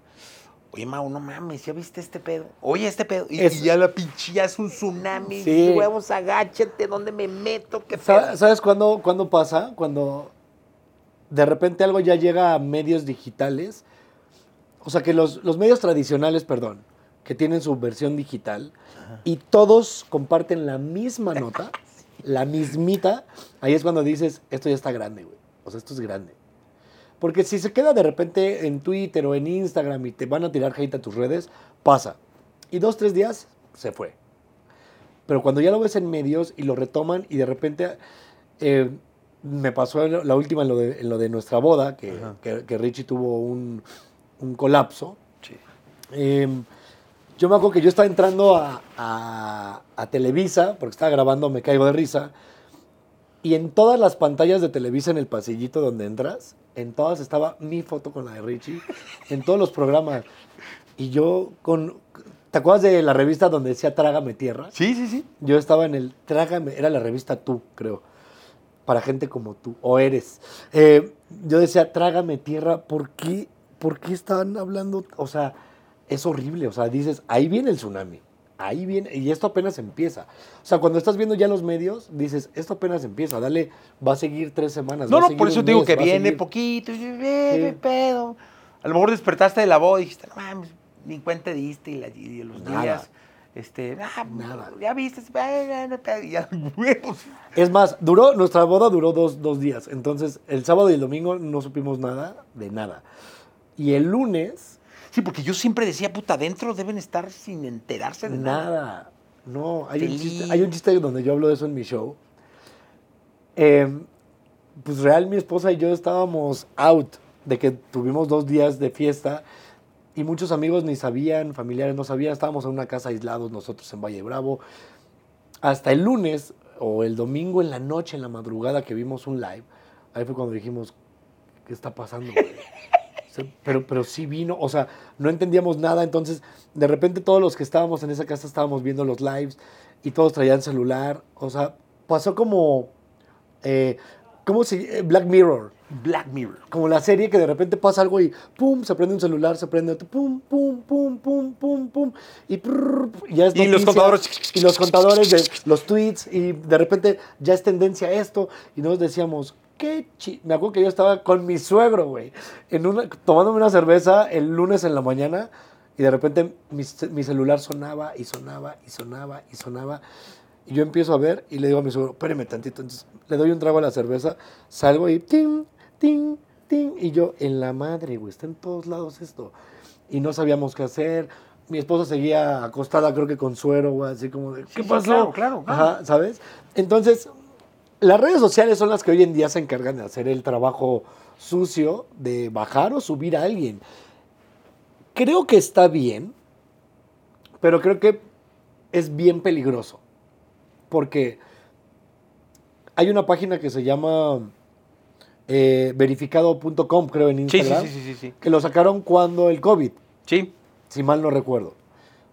Oye, Mau, no mames, ¿ya viste este pedo? Oye, este pedo. Y, ya la pinche, ya es un tsunami. Sí. Huevos, agáchate, ¿dónde me meto? ¿Qué Sa- pedo? ¿Sabes cuándo, cuándo pasa? Cuando de repente algo ya llega a medios digitales. O sea, que los, los medios tradicionales, perdón, que tienen su versión digital y todos comparten la misma nota, la mismita, ahí es cuando dices, esto ya está grande, güey. O sea, esto es grande. Porque si se queda de repente en Twitter o en Instagram y te van a tirar hate a tus redes, pasa. Y dos, tres días, se fue. Pero cuando ya lo ves en medios y lo retoman y de repente eh, me pasó la última en lo de, en lo de nuestra boda, que, que- que Richie tuvo un, un colapso. Sí. Eh, yo me acuerdo que yo estaba entrando a, a- a Televisa, porque estaba grabando Me Caigo de Risa, Y en todas las pantallas de Televisa en el pasillito donde entras, en todas estaba mi foto con la de Richie, en todos los programas. Y yo con... ¿Te acuerdas de la revista donde decía Trágame Tierra? Sí, sí, sí. Yo estaba en el Trágame, era la revista Tú, creo, para gente como tú, o eres. Eh, yo decía, Trágame Tierra, ¿por qué, ¿por qué están hablando? O sea, es horrible, o sea, dices, ahí viene el tsunami, ahí viene, y esto apenas empieza. O sea, cuando estás viendo ya los medios, dices, esto apenas empieza, dale, va a seguir tres semanas. No, va no, por eso te digo mes, que viene poquito. Y, ve, Sí. pedo. A lo mejor despertaste de la voz y dijiste, no mames, ni cuenta diste y, la, y los Nada. días. Este, ah, Nada. ya viste, y ya, huevos. Es más, duró, nuestra boda duró dos, dos días. Entonces, el sábado y el domingo no supimos nada de nada. Y el lunes, Sí, porque yo siempre decía, puta, adentro deben estar sin enterarse de nada. nada. No, hay un, chiste, hay un chiste donde yo hablo de eso en mi show. Eh, pues real, mi esposa y yo estábamos out de que tuvimos dos días de fiesta y muchos amigos ni sabían, familiares no sabían, estábamos en una casa aislados nosotros en Valle Bravo. Hasta el lunes o el domingo en la noche, en la madrugada que vimos un live, ahí fue cuando dijimos, ¿qué está pasando? güey?" O sea, Pero, pero sí vino, o sea, no entendíamos nada, entonces de repente todos los que estábamos en esa casa estábamos viendo los lives y todos traían celular, o sea, pasó como, eh, ¿cómo se eh, Black Mirror, Black Mirror. como la serie que de repente pasa algo y pum, se prende un celular, se prende otro, pum, pum, pum, pum, pum, pum, y, prrr, ya es Y los noticia, contadores. y los contadores de los tweets y de repente ya es tendencia esto y nos decíamos, qué chi... Me acuerdo que yo estaba con mi suegro, güey, una, tomándome una cerveza el lunes en la mañana y de repente mi, mi celular sonaba y sonaba y sonaba y sonaba. Y yo empiezo a ver y le digo a mi suegro, espéreme tantito. Entonces le doy un trago a la cerveza, salgo y ting, ting, ting. Y yo, en la madre, güey, está en todos lados esto. Y no sabíamos qué hacer. Mi esposa seguía acostada, creo que con suero, güey, así como de, ¿qué sí, pasó? claro, claro, claro. Ajá, ¿sabes? Entonces, las redes sociales son las que hoy en día se encargan de hacer el trabajo sucio de bajar o subir a alguien. Creo que está bien, pero creo que es bien peligroso. Porque hay una página que se llama eh, verificado.com, creo, en sí, Instagram, sí, sí, sí, sí. que lo sacaron cuando el COVID, Sí. si mal no recuerdo,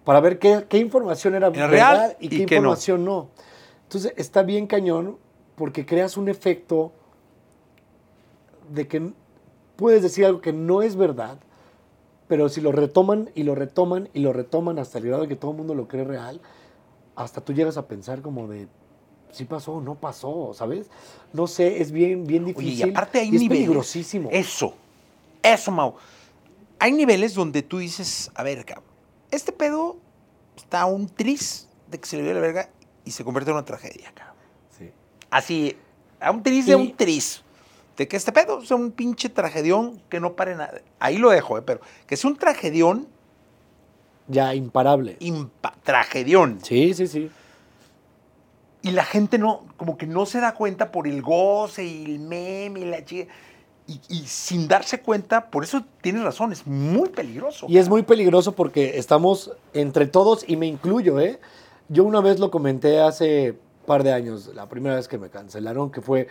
para ver qué, qué información era, Era verdad real y y qué qué no. información no. Entonces está bien cañón porque creas un efecto de que puedes decir algo que no es verdad, pero si lo retoman y lo retoman y lo retoman hasta el grado de que todo el mundo lo cree real, hasta tú llegas a pensar como de si pasó o no pasó, ¿sabes? No sé, es bien, bien Oye, difícil. y aparte hay y es niveles. peligrosísimo. Eso. Eso, Mau. Hay niveles donde tú dices, a ver, cabrón, este pedo está a un tris de que se le dio la verga y se convierte en una tragedia, cabrón. Sí. Así, a un tris de un tris. De que este pedo sea un pinche tragedión que no pare nada. Ahí lo dejo, eh, pero que sea un tragedión, Ya, imparable. impa- tragedión. Sí, sí, sí. Y la gente no, como que no se da cuenta por el goce y el meme y la chica. Y, y sin darse cuenta, por eso tienes razón, es muy peligroso. Y es muy peligroso porque estamos entre todos y me incluyo, ¿eh? Yo una vez lo comenté hace par de años, la primera vez que me cancelaron, que fue,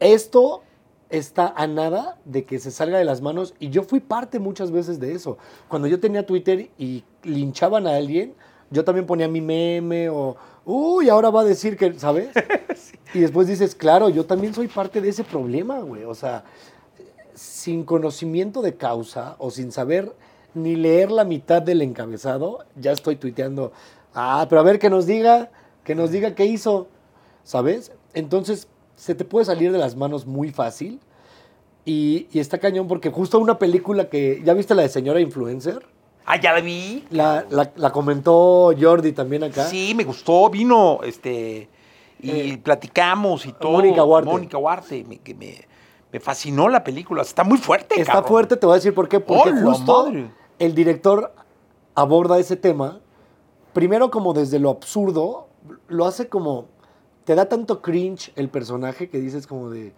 esto está a nada de que se salga de las manos y yo fui parte muchas veces de eso. Cuando yo tenía Twitter y linchaban a alguien, yo también ponía mi meme o, uy, ahora va a decir que, ¿sabes? Y después dices, claro, yo también soy parte de ese problema, güey. O sea, sin conocimiento de causa o sin saber ni leer la mitad del encabezado, ya estoy tuiteando, ah, pero a ver que nos diga, que nos diga qué hizo, ¿sabes? Entonces, se te puede salir de las manos muy fácil y, y está cañón porque justo una película que, ¿ya viste la de Señora Influencer? Ah, ya la vi. La, la- la comentó Jordi también acá. Sí, me gustó, vino, este, y Eh, platicamos y todo. Mónica Huarte. Mónica Huarte, me, que me, me fascinó la película. Está muy fuerte, Está cabrón. fuerte, te voy a decir por qué. Porque ¡Hola, justo madre! el director aborda ese tema, primero como desde lo absurdo, lo hace como, te da tanto cringe el personaje que dices como de,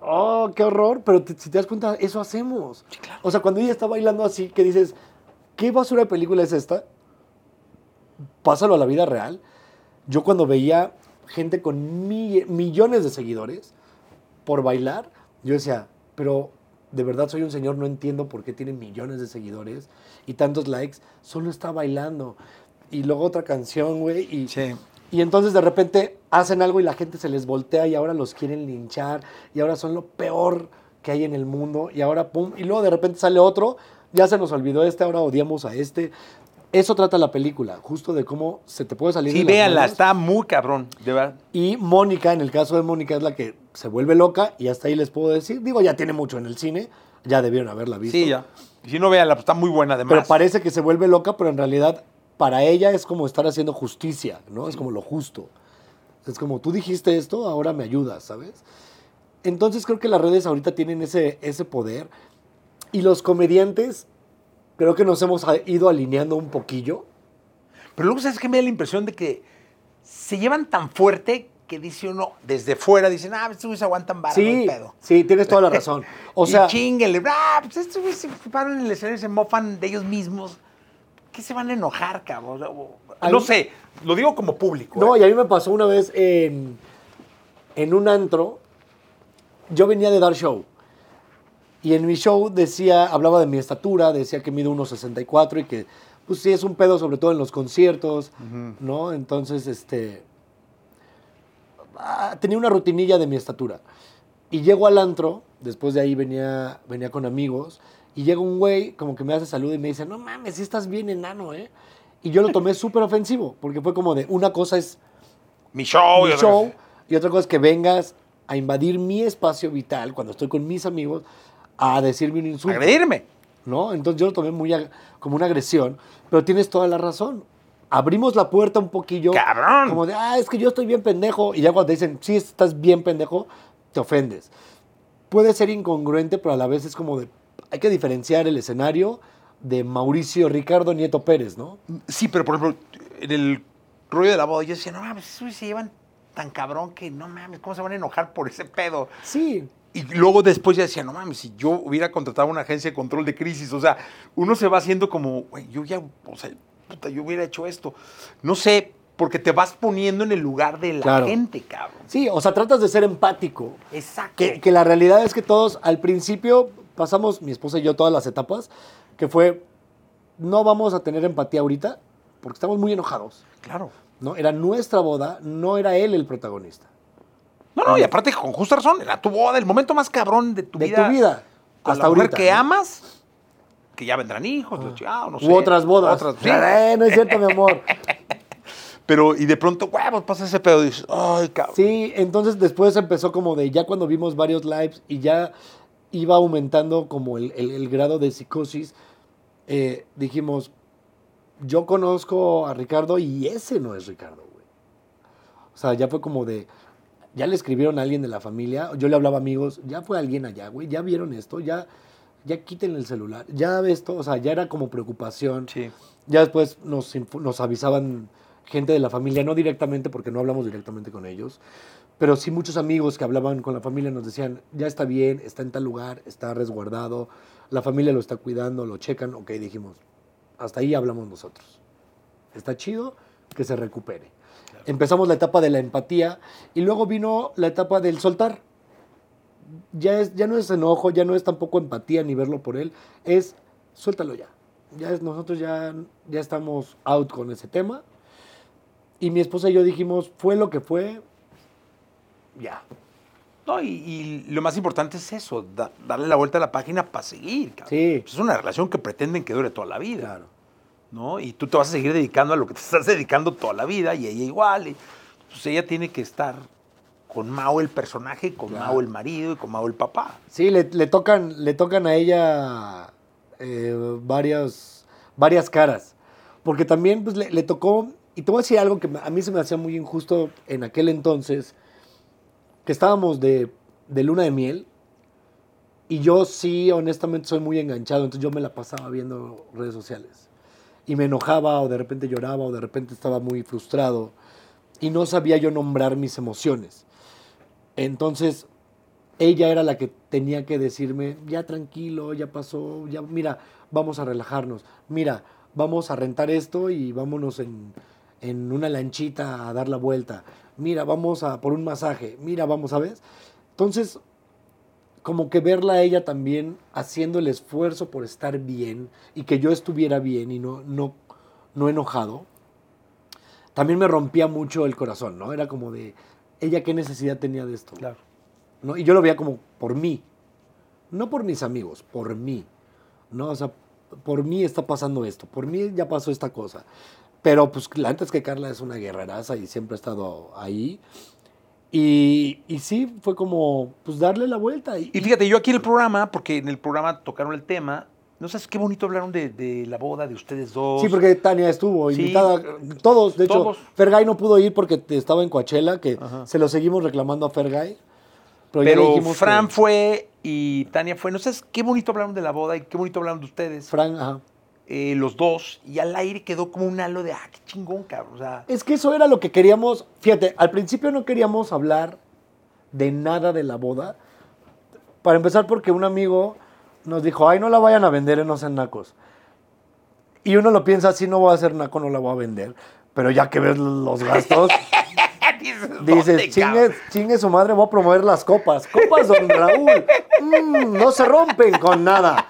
oh, qué horror, pero te- si te das cuenta, eso hacemos. Sí, claro. O sea, cuando ella está bailando así, que dices, ¿qué basura de película es esta? Pásalo a la vida real. Yo cuando veía gente con mi- millones de seguidores por bailar. Yo decía, pero de verdad soy un señor, no entiendo por qué tiene millones de seguidores y tantos likes. Solo está bailando. Y luego otra canción, güey. Y, Sí. y entonces de repente hacen algo y la gente se les voltea y ahora los quieren linchar y ahora son lo peor que hay en el mundo y ahora pum, y luego de repente sale otro, ya se nos olvidó este, ahora odiamos a este. Eso trata la película, justo de cómo se te puede salir Sí, de las véanla, manos. está muy cabrón, de verdad. Y Mónica, en el caso de Mónica, es la que se vuelve loca y hasta ahí les puedo decir, digo, ya tiene mucho en el cine, ya debieron haberla visto. Sí, ya. Y si no, véanla, pues está muy buena además. Pero parece que se vuelve loca, pero en realidad para ella es como estar haciendo justicia, ¿no? Es como lo justo. Es como, tú dijiste esto, ahora me ayudas, ¿sabes? Entonces creo que las redes ahorita tienen ese, ese poder y los comediantes creo que nos hemos ido alineando un poquillo. Pero luego, ¿sabes qué? Me da la impresión de que se llevan tan fuerte que dice uno, desde fuera, dicen, ah, estos güeyes aguantan hay Sí, pedo. sí, tienes toda la razón. O y sea, chinguenle, ah, pues estos güeyes se paran en el escenario y se mofan de ellos mismos. ¿Qué se van a enojar, cabrón? A No mí- sé, lo digo como público. No, ¿eh? y a mí me pasó una vez en, en un antro. Yo venía de dar show. Y en mi show decía, hablaba de mi estatura, decía que mido 1,64 y que, pues sí, es un pedo, sobre todo en los conciertos, ¿no? Entonces, este. ah, tenía una rutinilla de mi estatura. Y llego al antro, después de ahí venía, venía con amigos, y llega un güey, como que me hace saludo y me dice, no mames, sí estás bien enano, ¿eh? Y yo lo tomé súper ofensivo, porque fue como de, una cosa es Mi show. mi show y otra cosa es que vengas a invadir mi espacio vital cuando estoy con mis amigos a decirme un insulto. Agredirme. ¿no? Entonces yo lo tomé muy como una agresión, pero tienes toda la razón. Abrimos la puerta un poquillo. ¡Cabrón! Como de, ah, es que yo estoy bien pendejo. Y ya cuando te dicen, sí, estás bien pendejo, te ofendes. Puede ser incongruente, pero a la vez es como de, hay que diferenciar el escenario de Mauricio Ricardo Nieto Pérez, ¿no? Sí, pero por ejemplo, en el rollo de la boda, yo decía, no mames, se llevan tan cabrón que no mames, ¿cómo se van a enojar por ese pedo? Sí, Y luego después ya decía, no mames, si yo hubiera contratado una agencia de control de crisis, o sea, uno se va haciendo como, güey, yo ya, o sea, puta, yo hubiera hecho esto. No sé, porque te vas poniendo en el lugar de la Claro. gente, cabrón. sí, o sea, tratas de ser empático. Exacto. Que, que la realidad es que todos al principio pasamos, mi esposa y yo, todas las etapas, que fue, no vamos a tener empatía ahorita porque estamos muy enojados. Claro. ¿no? Era nuestra boda, no era él el protagonista. No, no, y aparte con justa razón, era tu boda, el momento más cabrón de tu de vida. tu vida. Con Hasta la mujer ahorita. que ¿no? amas, que ya vendrán hijos, los chingados, no sé. U otras bodas. Otras, sí. Eh, no es cierto, mi amor. Pero, y de pronto, huevos, pasa ese pedo y dices, ay, cabrón. Sí, entonces después empezó como de, ya cuando vimos varios lives y ya iba aumentando como el, el- el grado de psicosis, eh, dijimos, yo conozco a Ricardo y ese no es Ricardo, güey. O sea, ya fue como de, ya le escribieron a alguien de la familia, yo le hablaba a amigos, ya fue alguien allá, güey, ya vieron esto, ya, ya quítenle el celular, ya esto, o sea, ya era como preocupación. Sí. Ya después nos, nos avisaban gente de la familia, no directamente porque no hablamos directamente con ellos, pero sí muchos amigos que hablaban con la familia nos decían, ya está bien, está en tal lugar, está resguardado, la familia lo está cuidando, lo checan, ok, dijimos, hasta ahí hablamos nosotros. Está chido que se recupere. Empezamos la etapa de la empatía y luego vino la etapa del soltar. Ya, es, ya no es enojo, ya no es tampoco empatía ni verlo por él, es suéltalo ya. Ya es, nosotros ya, ya estamos out con ese tema. Y mi esposa y yo dijimos, fue lo que fue, ya. No, y, y lo más importante es eso, da- darle la vuelta a la página para seguir. cabrón. Sí. Pues es una relación que pretenden que dure toda la vida. Claro. ¿No? Y tú te vas a seguir dedicando a lo que te estás dedicando toda la vida y ella igual. Y, pues ella tiene que estar con Mao el personaje, con Claro. Mao el marido y con Mao el papá. Sí, le, le tocan, le tocan a ella eh, varias, varias caras. Porque también pues, le, le tocó, y te voy a decir algo que a mí se me hacía muy injusto en aquel entonces, que estábamos de, de luna de miel, y yo sí, honestamente, soy muy enganchado, entonces yo me la pasaba viendo redes sociales. Y me enojaba, o de repente lloraba, o de repente estaba muy frustrado, y no sabía yo nombrar mis emociones. Entonces, ella era la que tenía que decirme, ya tranquilo, ya pasó, ya mira, vamos a relajarnos, mira, vamos a rentar esto y vámonos en, en una lanchita a dar la vuelta, mira, vamos a por un masaje, mira, vamos, ¿sabes? Entonces, como que verla a ella también haciendo el esfuerzo por estar bien y que yo estuviera bien y no, no, no enojado, también me rompía mucho el corazón, ¿no? Era como de, ella qué necesidad tenía de esto. Claro. ¿no? Y yo lo veía como por mí, no por mis amigos, por mí, ¿no? O sea, por mí está pasando esto, por mí ya pasó esta cosa. Pero pues antes que Carla es una guerreraza y siempre ha estado ahí. Y, y sí, fue como, pues darle la vuelta. Y, Y fíjate, yo aquí en el programa, porque en el programa tocaron el tema, no sabes qué bonito hablaron de, de la boda de ustedes dos. Sí, porque Tania estuvo Sí. invitada. Todos, de hecho, Todos. Fergay no pudo ir porque estaba en Coachella, que Ajá. se lo seguimos reclamando a Fergay. Pero, Pero dijimos Fran que- fue y Tania fue. No sabes qué bonito hablaron de la boda y qué bonito hablaron de ustedes. Fran, ajá. Eh, los dos. Y al aire quedó como un halo de, ah, qué chingón, cabrón. O sea, Es que eso era lo que queríamos. Fíjate, al principio no queríamos hablar de nada de la boda. Para empezar, porque un amigo nos dijo, ay, no la vayan a vender en No sean nacos. Y uno lo piensa así, no voy a hacer naco, no la voy a vender. Pero ya que ves los gastos, dices, ¿dónde, dices, chingue, su madre, voy a promover las copas. Copas, don Raúl. Mm, no se rompen con nada.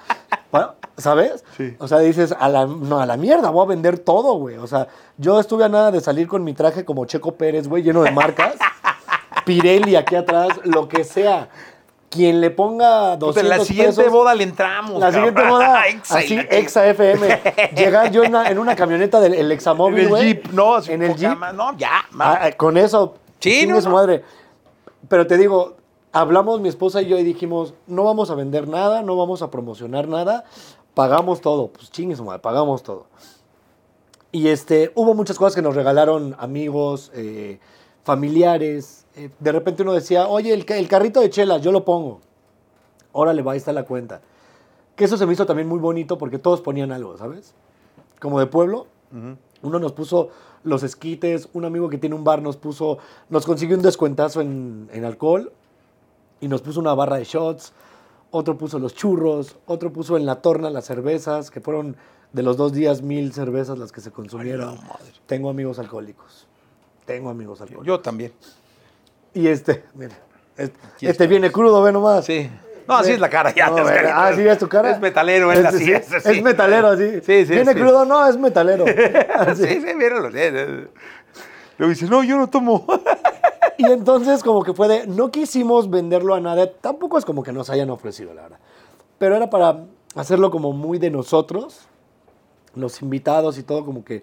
Pa- ¿Sabes? Sí. O sea, dices, a la, no, a la mierda, voy a vender todo, güey. O sea, yo estuve a nada de salir con mi traje como Checo Pérez, güey, lleno de marcas. Pirelli aquí atrás, lo que sea. Quien le ponga Puta, 200 en la siguiente pesos, boda le entramos. la cabrón. siguiente boda, Exa, así, Exa FM. Llegar yo en una, en una camioneta del el En Examóvil, el güey. Jeep, no, En el Jeep. más, No, ya. ma- Ah, con eso, Sí, no, su madre. Pero te digo, hablamos mi esposa y yo y dijimos, no vamos a vender nada, no vamos a promocionar nada, pagamos todo. Pues chingue su madre, pagamos todo. Y este, hubo muchas cosas que nos regalaron amigos, eh, familiares. Eh, de repente uno decía, oye, el, ca- el carrito de chelas, yo lo pongo. Órale, va, ahí está la cuenta. Que eso se me hizo también muy bonito porque todos ponían algo, ¿sabes? Como de pueblo. Uno nos puso los esquites, un amigo que tiene un bar nos puso, nos consiguió un descuentazo en, en alcohol y nos puso una barra de shots, otro puso los churros, otro puso en la torna las cervezas, que fueron de los dos días mil cervezas las que se consumieron. Ay. Tengo amigos alcohólicos, tengo amigos alcohólicos. Yo también. Y este, mira, este, este viene crudo, ve nomás. Sí. No, así es la cara. Ya No, ah, sí, es tu cara. Es metalero, él así sí, es. así. Es metalero, así. Sí, sí, ¿Viene sí. crudo? No, es metalero. Sí, sí, míralo. Luego dice, no, yo no tomo. Y entonces como que fue de, no quisimos venderlo a nadie, tampoco es como que nos hayan ofrecido, la verdad. Pero era para hacerlo como muy de nosotros, los invitados y todo, como que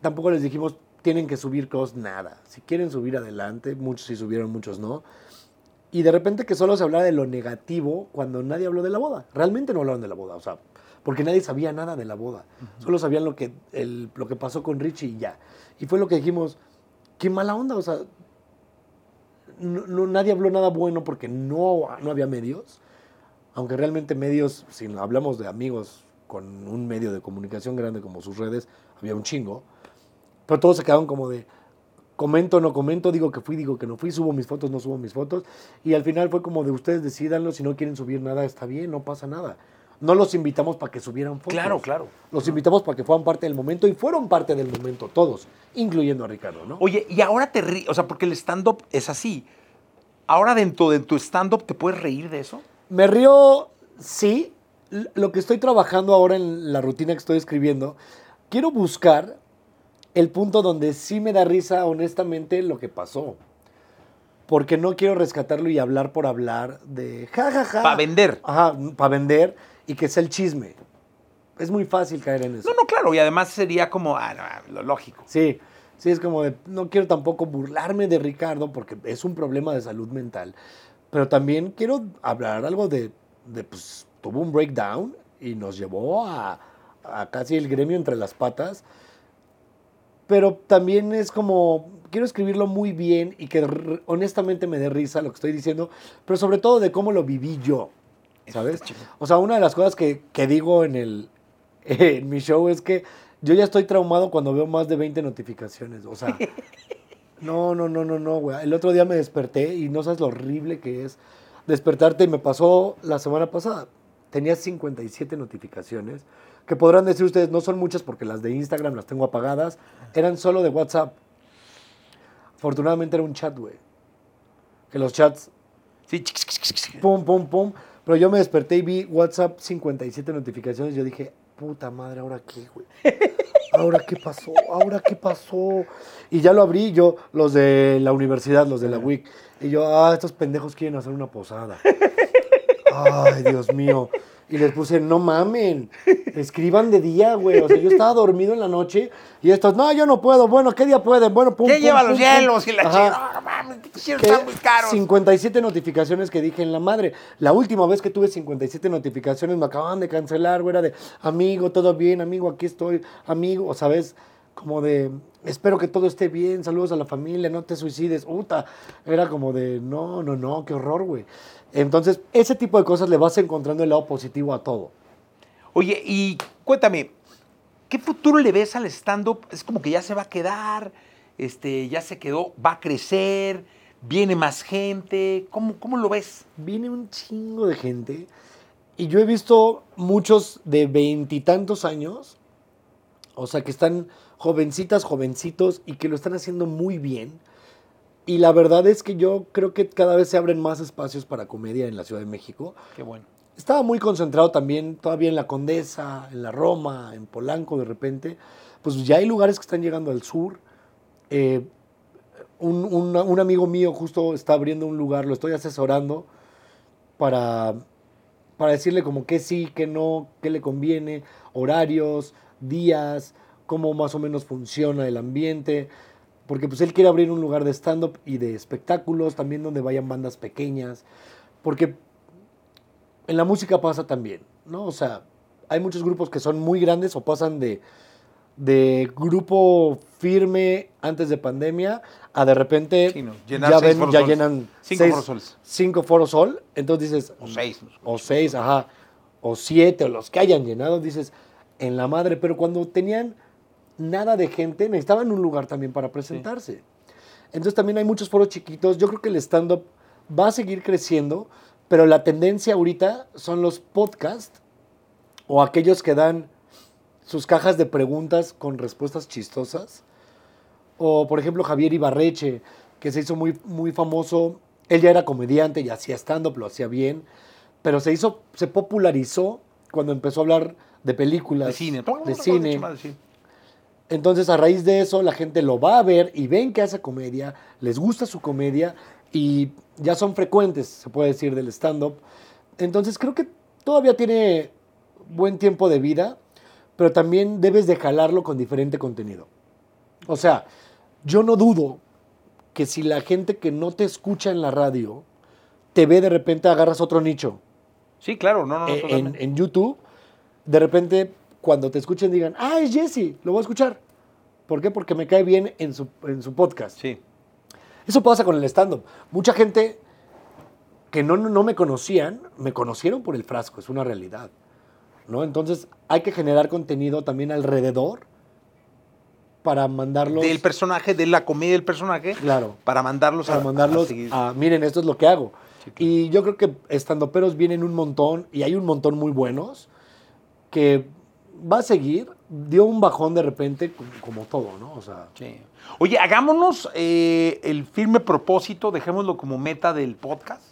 tampoco les dijimos, tienen que subir cosas, nada. Si quieren subir adelante, muchos sí subieron, muchos no. Y de repente que solo se hablara de lo negativo cuando nadie habló de la boda. Realmente no hablaron de la boda, o sea, porque nadie sabía nada de la boda. Solo sabían lo que, el- lo que pasó con Richie y ya. Y fue lo que dijimos, qué mala onda, o sea, no, no- nadie habló nada bueno porque no, no había medios. Aunque realmente medios, si hablamos de amigos con un medio de comunicación grande como sus redes, había un chingo. Pero todos se quedaron como de, comento, no comento, digo que fui, digo que no fui, subo mis fotos, no subo mis fotos. Y al final fue como de ustedes decidanlo, si no quieren subir nada, está bien, no pasa nada. No los invitamos para que subieran fotos. Claro, claro. Los invitamos para que fueran parte del momento y fueron parte del momento todos, incluyendo a Ricardo, ¿no? Oye, y ahora te ríes, o sea, porque el stand-up es así. Ahora dentro de tu stand-up te puedes reír de eso. Me río, sí. Lo que estoy trabajando ahora en la rutina que estoy escribiendo, quiero buscar el punto donde sí me da risa honestamente lo que pasó. Porque no quiero rescatarlo y hablar por hablar de ja, ja, ja. Para vender. Ajá, para vender y que sea el chisme. Es muy fácil caer en eso. No, no, claro. Y además sería como, ah, no, lo lógico. Sí, sí, es como de, no quiero tampoco burlarme de Ricardo porque es un problema de salud mental, pero también quiero hablar algo de, de pues, tuvo un breakdown y nos llevó a, a casi el gremio entre las patas, pero también es como, quiero escribirlo muy bien y que honestamente me dé risa lo que estoy diciendo, pero sobre todo de cómo lo viví yo, ¿sabes? O sea, una de las cosas que, que digo en, el, en mi show es que yo ya estoy traumado cuando veo más de 20 notificaciones. O sea, no, no, no, no, no, güey. El otro día me desperté y no sabes lo horrible que es despertarte y me pasó la semana pasada. Tenía 57 notificaciones, que podrán decir ustedes, no son muchas porque las de Instagram las tengo apagadas, eran solo de WhatsApp. Afortunadamente era un chat, güey. Que los chats, Sí, pum, pum, pum. Pero yo me desperté y vi WhatsApp 57 notificaciones. Yo dije, puta madre, ¿ahora qué, güey? ¿Ahora qué pasó? ¿Ahora qué pasó? Y ya lo abrí yo, los de la universidad, los de la WIC. Y yo, ah, estos pendejos quieren hacer una posada. Ay, Dios mío. Y les puse, no mamen, escriban de día, güey. O sea, yo estaba dormido en la noche y estos, no, yo no puedo. Bueno, ¿qué día pueden? Bueno, pum, ¿Qué pum, lleva pum, los hielos y la chingada? No mames, están muy caros. 57 notificaciones que dije en la madre. La última vez que tuve 57 notificaciones me acababan de cancelar, güey. Era de, amigo, todo bien, amigo, aquí estoy, amigo, o sabes, como de, espero que todo esté bien, saludos a la familia, no te suicides, puta. Era como de, no, no, no, qué horror, güey. Entonces, ese tipo de cosas le vas encontrando el lado positivo a todo. Oye, y cuéntame, ¿qué futuro le ves al stand-up? Es como que ya se va a quedar, este, ya se quedó, va a crecer, viene más gente. ¿Cómo, cómo lo ves? viene un chingo de gente y yo he visto muchos de veintitantos años, o sea, que están jovencitas, jovencitos y que lo están haciendo muy bien. Y la verdad es que yo creo que cada vez se abren más espacios para comedia en la Ciudad de México. Qué bueno. Estaba muy concentrado también todavía en la Condesa, en la Roma, en Polanco de repente. Pues ya hay lugares que están llegando al sur. Eh, un, un- un amigo mío justo está abriendo un lugar, lo estoy asesorando para, para decirle como que sí, que no, qué le conviene, horarios, días, cómo más o menos funciona el ambiente. Porque pues él quiere abrir un lugar de stand-up y de espectáculos, también donde vayan bandas pequeñas. Porque en la música pasa también, ¿no? O sea, hay muchos grupos que son muy grandes o pasan de, de grupo firme antes de pandemia a de repente Sí, no, ya, ven, ya llenan Cinco seis- Foros cinco foros sol. Entonces dices, O seis. o seis, ajá, o siete, o los que hayan llenado, dices, en la madre. Pero cuando tenían nada de gente, necesitaban un lugar también para presentarse. Entonces también hay muchos foros chiquitos. Yo creo que el stand-up va a seguir creciendo, pero la tendencia ahorita son los podcasts o aquellos que dan sus cajas de preguntas con respuestas chistosas. O, por ejemplo, Javier Ibarreche, que se hizo muy, muy famoso. Él ya era comediante y hacía stand-up, lo hacía bien, pero se hizo, se popularizó cuando empezó a hablar de películas, De cine. de cine. Madre, sí. Entonces, a raíz de eso, la gente lo va a ver y ven que hace comedia, les gusta su comedia y ya son frecuentes, se puede decir, del stand-up. Entonces, creo que todavía tiene buen tiempo de vida, pero también debes de jalarlo con diferente contenido. O sea, yo no dudo que si la gente que no te escucha en la radio te ve de repente, agarras otro nicho Sí, claro, no, no, no. eh, en, en YouTube, de repente cuando te escuchen digan, ah, es Jesse, lo voy a escuchar. ¿Por qué? Porque me cae bien en su, en su podcast. Sí. Eso pasa con el stand-up. Mucha gente que no, no me conocían, me conocieron por el frasco, es una realidad. ¿no? Entonces hay que generar contenido también alrededor para mandarlos, Del personaje, de la comedia del personaje, claro, para mandarlos para a, mandarlos a miren, esto es lo que hago. Sí, claro. Y yo creo que estandoperos vienen un montón, y hay un montón muy buenos, que va a seguir, dio un bajón de repente, como, todo, ¿no? O sea, Sí. Oye, hagámonos eh, el firme propósito, dejémoslo como meta del podcast,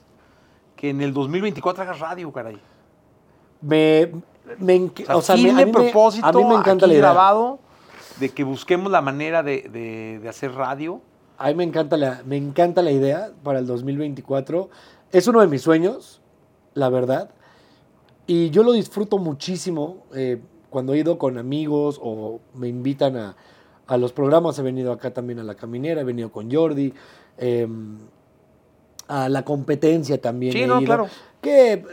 que en el 2024 hagas radio, caray. me, me, O sea, o sea, me- firme a, mí me, propósito, a mí me encanta aquí la grabado, de que busquemos la manera de, de- de hacer radio. A mí me encanta, la, me encanta la idea para el 2024. Es uno de mis sueños, la verdad. Y yo lo disfruto muchísimo eh, cuando he ido con amigos o me invitan a, a los programas. He venido acá también a La Caminera, he venido con Jordi. eh, a la competencia también. Sí, he no, ido. claro. Que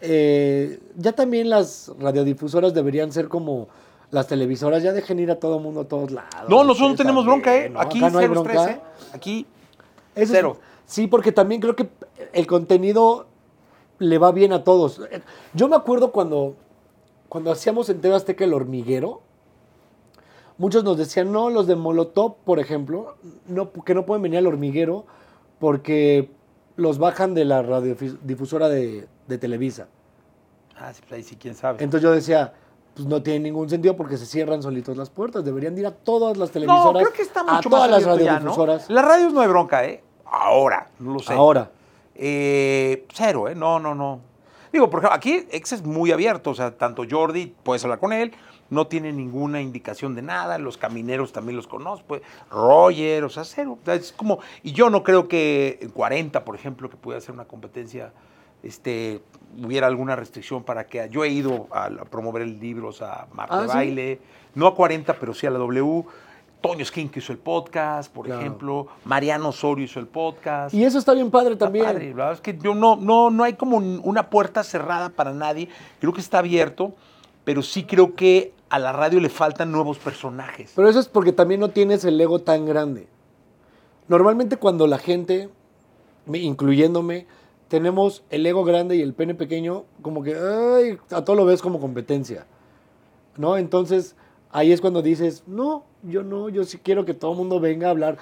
eh, ya también las radiodifusoras deberían ser como las televisoras. Ya dejen ir a todo mundo a todos lados. No, nosotros no tenemos también, bronca, ¿eh? ¿no? Aquí no hay bronca. ¿eh? Aquí Eso es- Cero. sí, porque también creo que el contenido le va bien a todos. Yo me acuerdo cuando, cuando hacíamos en TV Azteca el hormiguero, muchos nos decían, no, los de Molotov, por ejemplo, no, que no pueden venir al hormiguero porque los bajan de la radiodifusora de, de Televisa. Ah, sí, pues ahí sí, quién sabe. Entonces yo decía, pues no tiene ningún sentido porque se cierran solitos las puertas. Deberían ir a todas las televisoras, No, creo que está a mucho todas más las ya, ¿no? radiodifusoras. Las radios no hay bronca, ¿eh? Ahora, no lo sé. Ahora. Eh, cero, ¿eh? No, no, no. Digo, por ejemplo, aquí Ex es muy abierto, o sea, tanto Jordi, puedes hablar con él, no tiene ninguna indicación de nada, los camineros también los conozco, pues, Roger, o sea, cero. O sea, Es como, y yo no creo que en 40, por ejemplo, que pudiera ser una competencia, este, hubiera alguna restricción para que, yo he ido a, a promover libros a Marta Ah. Baile, no a 40, pero sí a la W, Toño Skin que hizo el podcast, por Claro. ejemplo, Mariano Osorio hizo el podcast. Y eso está bien padre Está también. padre, La verdad es que yo no, no, no hay como un- una puerta cerrada para nadie. Creo que está abierto, pero sí creo que a la radio le faltan nuevos personajes. Pero eso es porque también no tienes el ego tan grande. Normalmente cuando la gente, me- incluyéndome, tenemos el ego grande y el pene pequeño, como que ay, a todo lo ves como competencia. ¿No? Entonces, ahí es cuando dices, no, yo no, yo sí quiero que todo el mundo venga a hablar.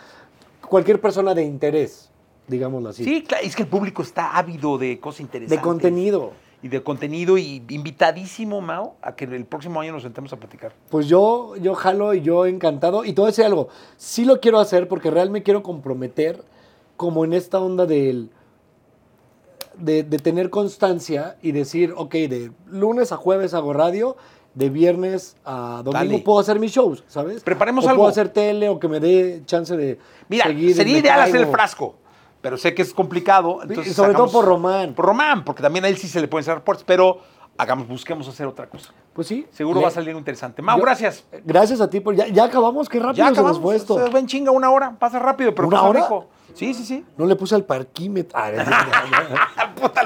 Cualquier persona de interés, digámoslo así. Sí, claro, es que el público está ávido de cosas interesantes. de contenido. Y de contenido y invitadísimo, Mao, a que el próximo año nos sentemos a platicar. Pues yo, yo jalo y yo encantado. Y te voy a decir algo, sí lo quiero hacer porque realmente quiero comprometer como en esta onda del, de, de tener constancia y decir, ok, de lunes a jueves hago radio, de viernes a domingo Dale. puedo hacer mis shows, ¿sabes? Preparemos o algo. puedo hacer tele o que me dé chance de Mira, seguir. sería ideal hacer el frasco, pero sé que es complicado. Entonces sobre todo por Román. Por Román, porque también a él sí se le pueden cerrar puertas, pero hagamos, busquemos hacer otra cosa. Pues sí. Seguro Le- va a salir interesante. Mau, yo- gracias. Gracias a ti. Por, ya, ya acabamos, qué rápido Ya acabamos. esto. Se va en chinga una hora. Pasa rápido, pero ¿Una pasa hora? rico. Sí, sí, sí. No le puse al parquímetro. Ah, Puta.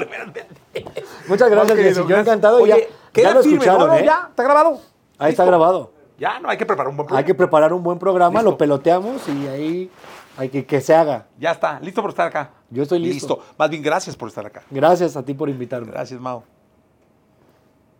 Muchas gracias, querido. Yo gracias. encantado. Oye, ya queda ya lo firme, escucharon, ¿no? ¿eh? Ya, está grabado. Ahí está Listo. grabado. Ya, no, hay que preparar un buen Hay programa. que preparar un buen programa, Listo. lo peloteamos y ahí hay que que se haga. Ya está, listo por estar acá. Yo estoy listo. Más bien, gracias por estar acá. Gracias a ti por invitarme. Gracias, Mao.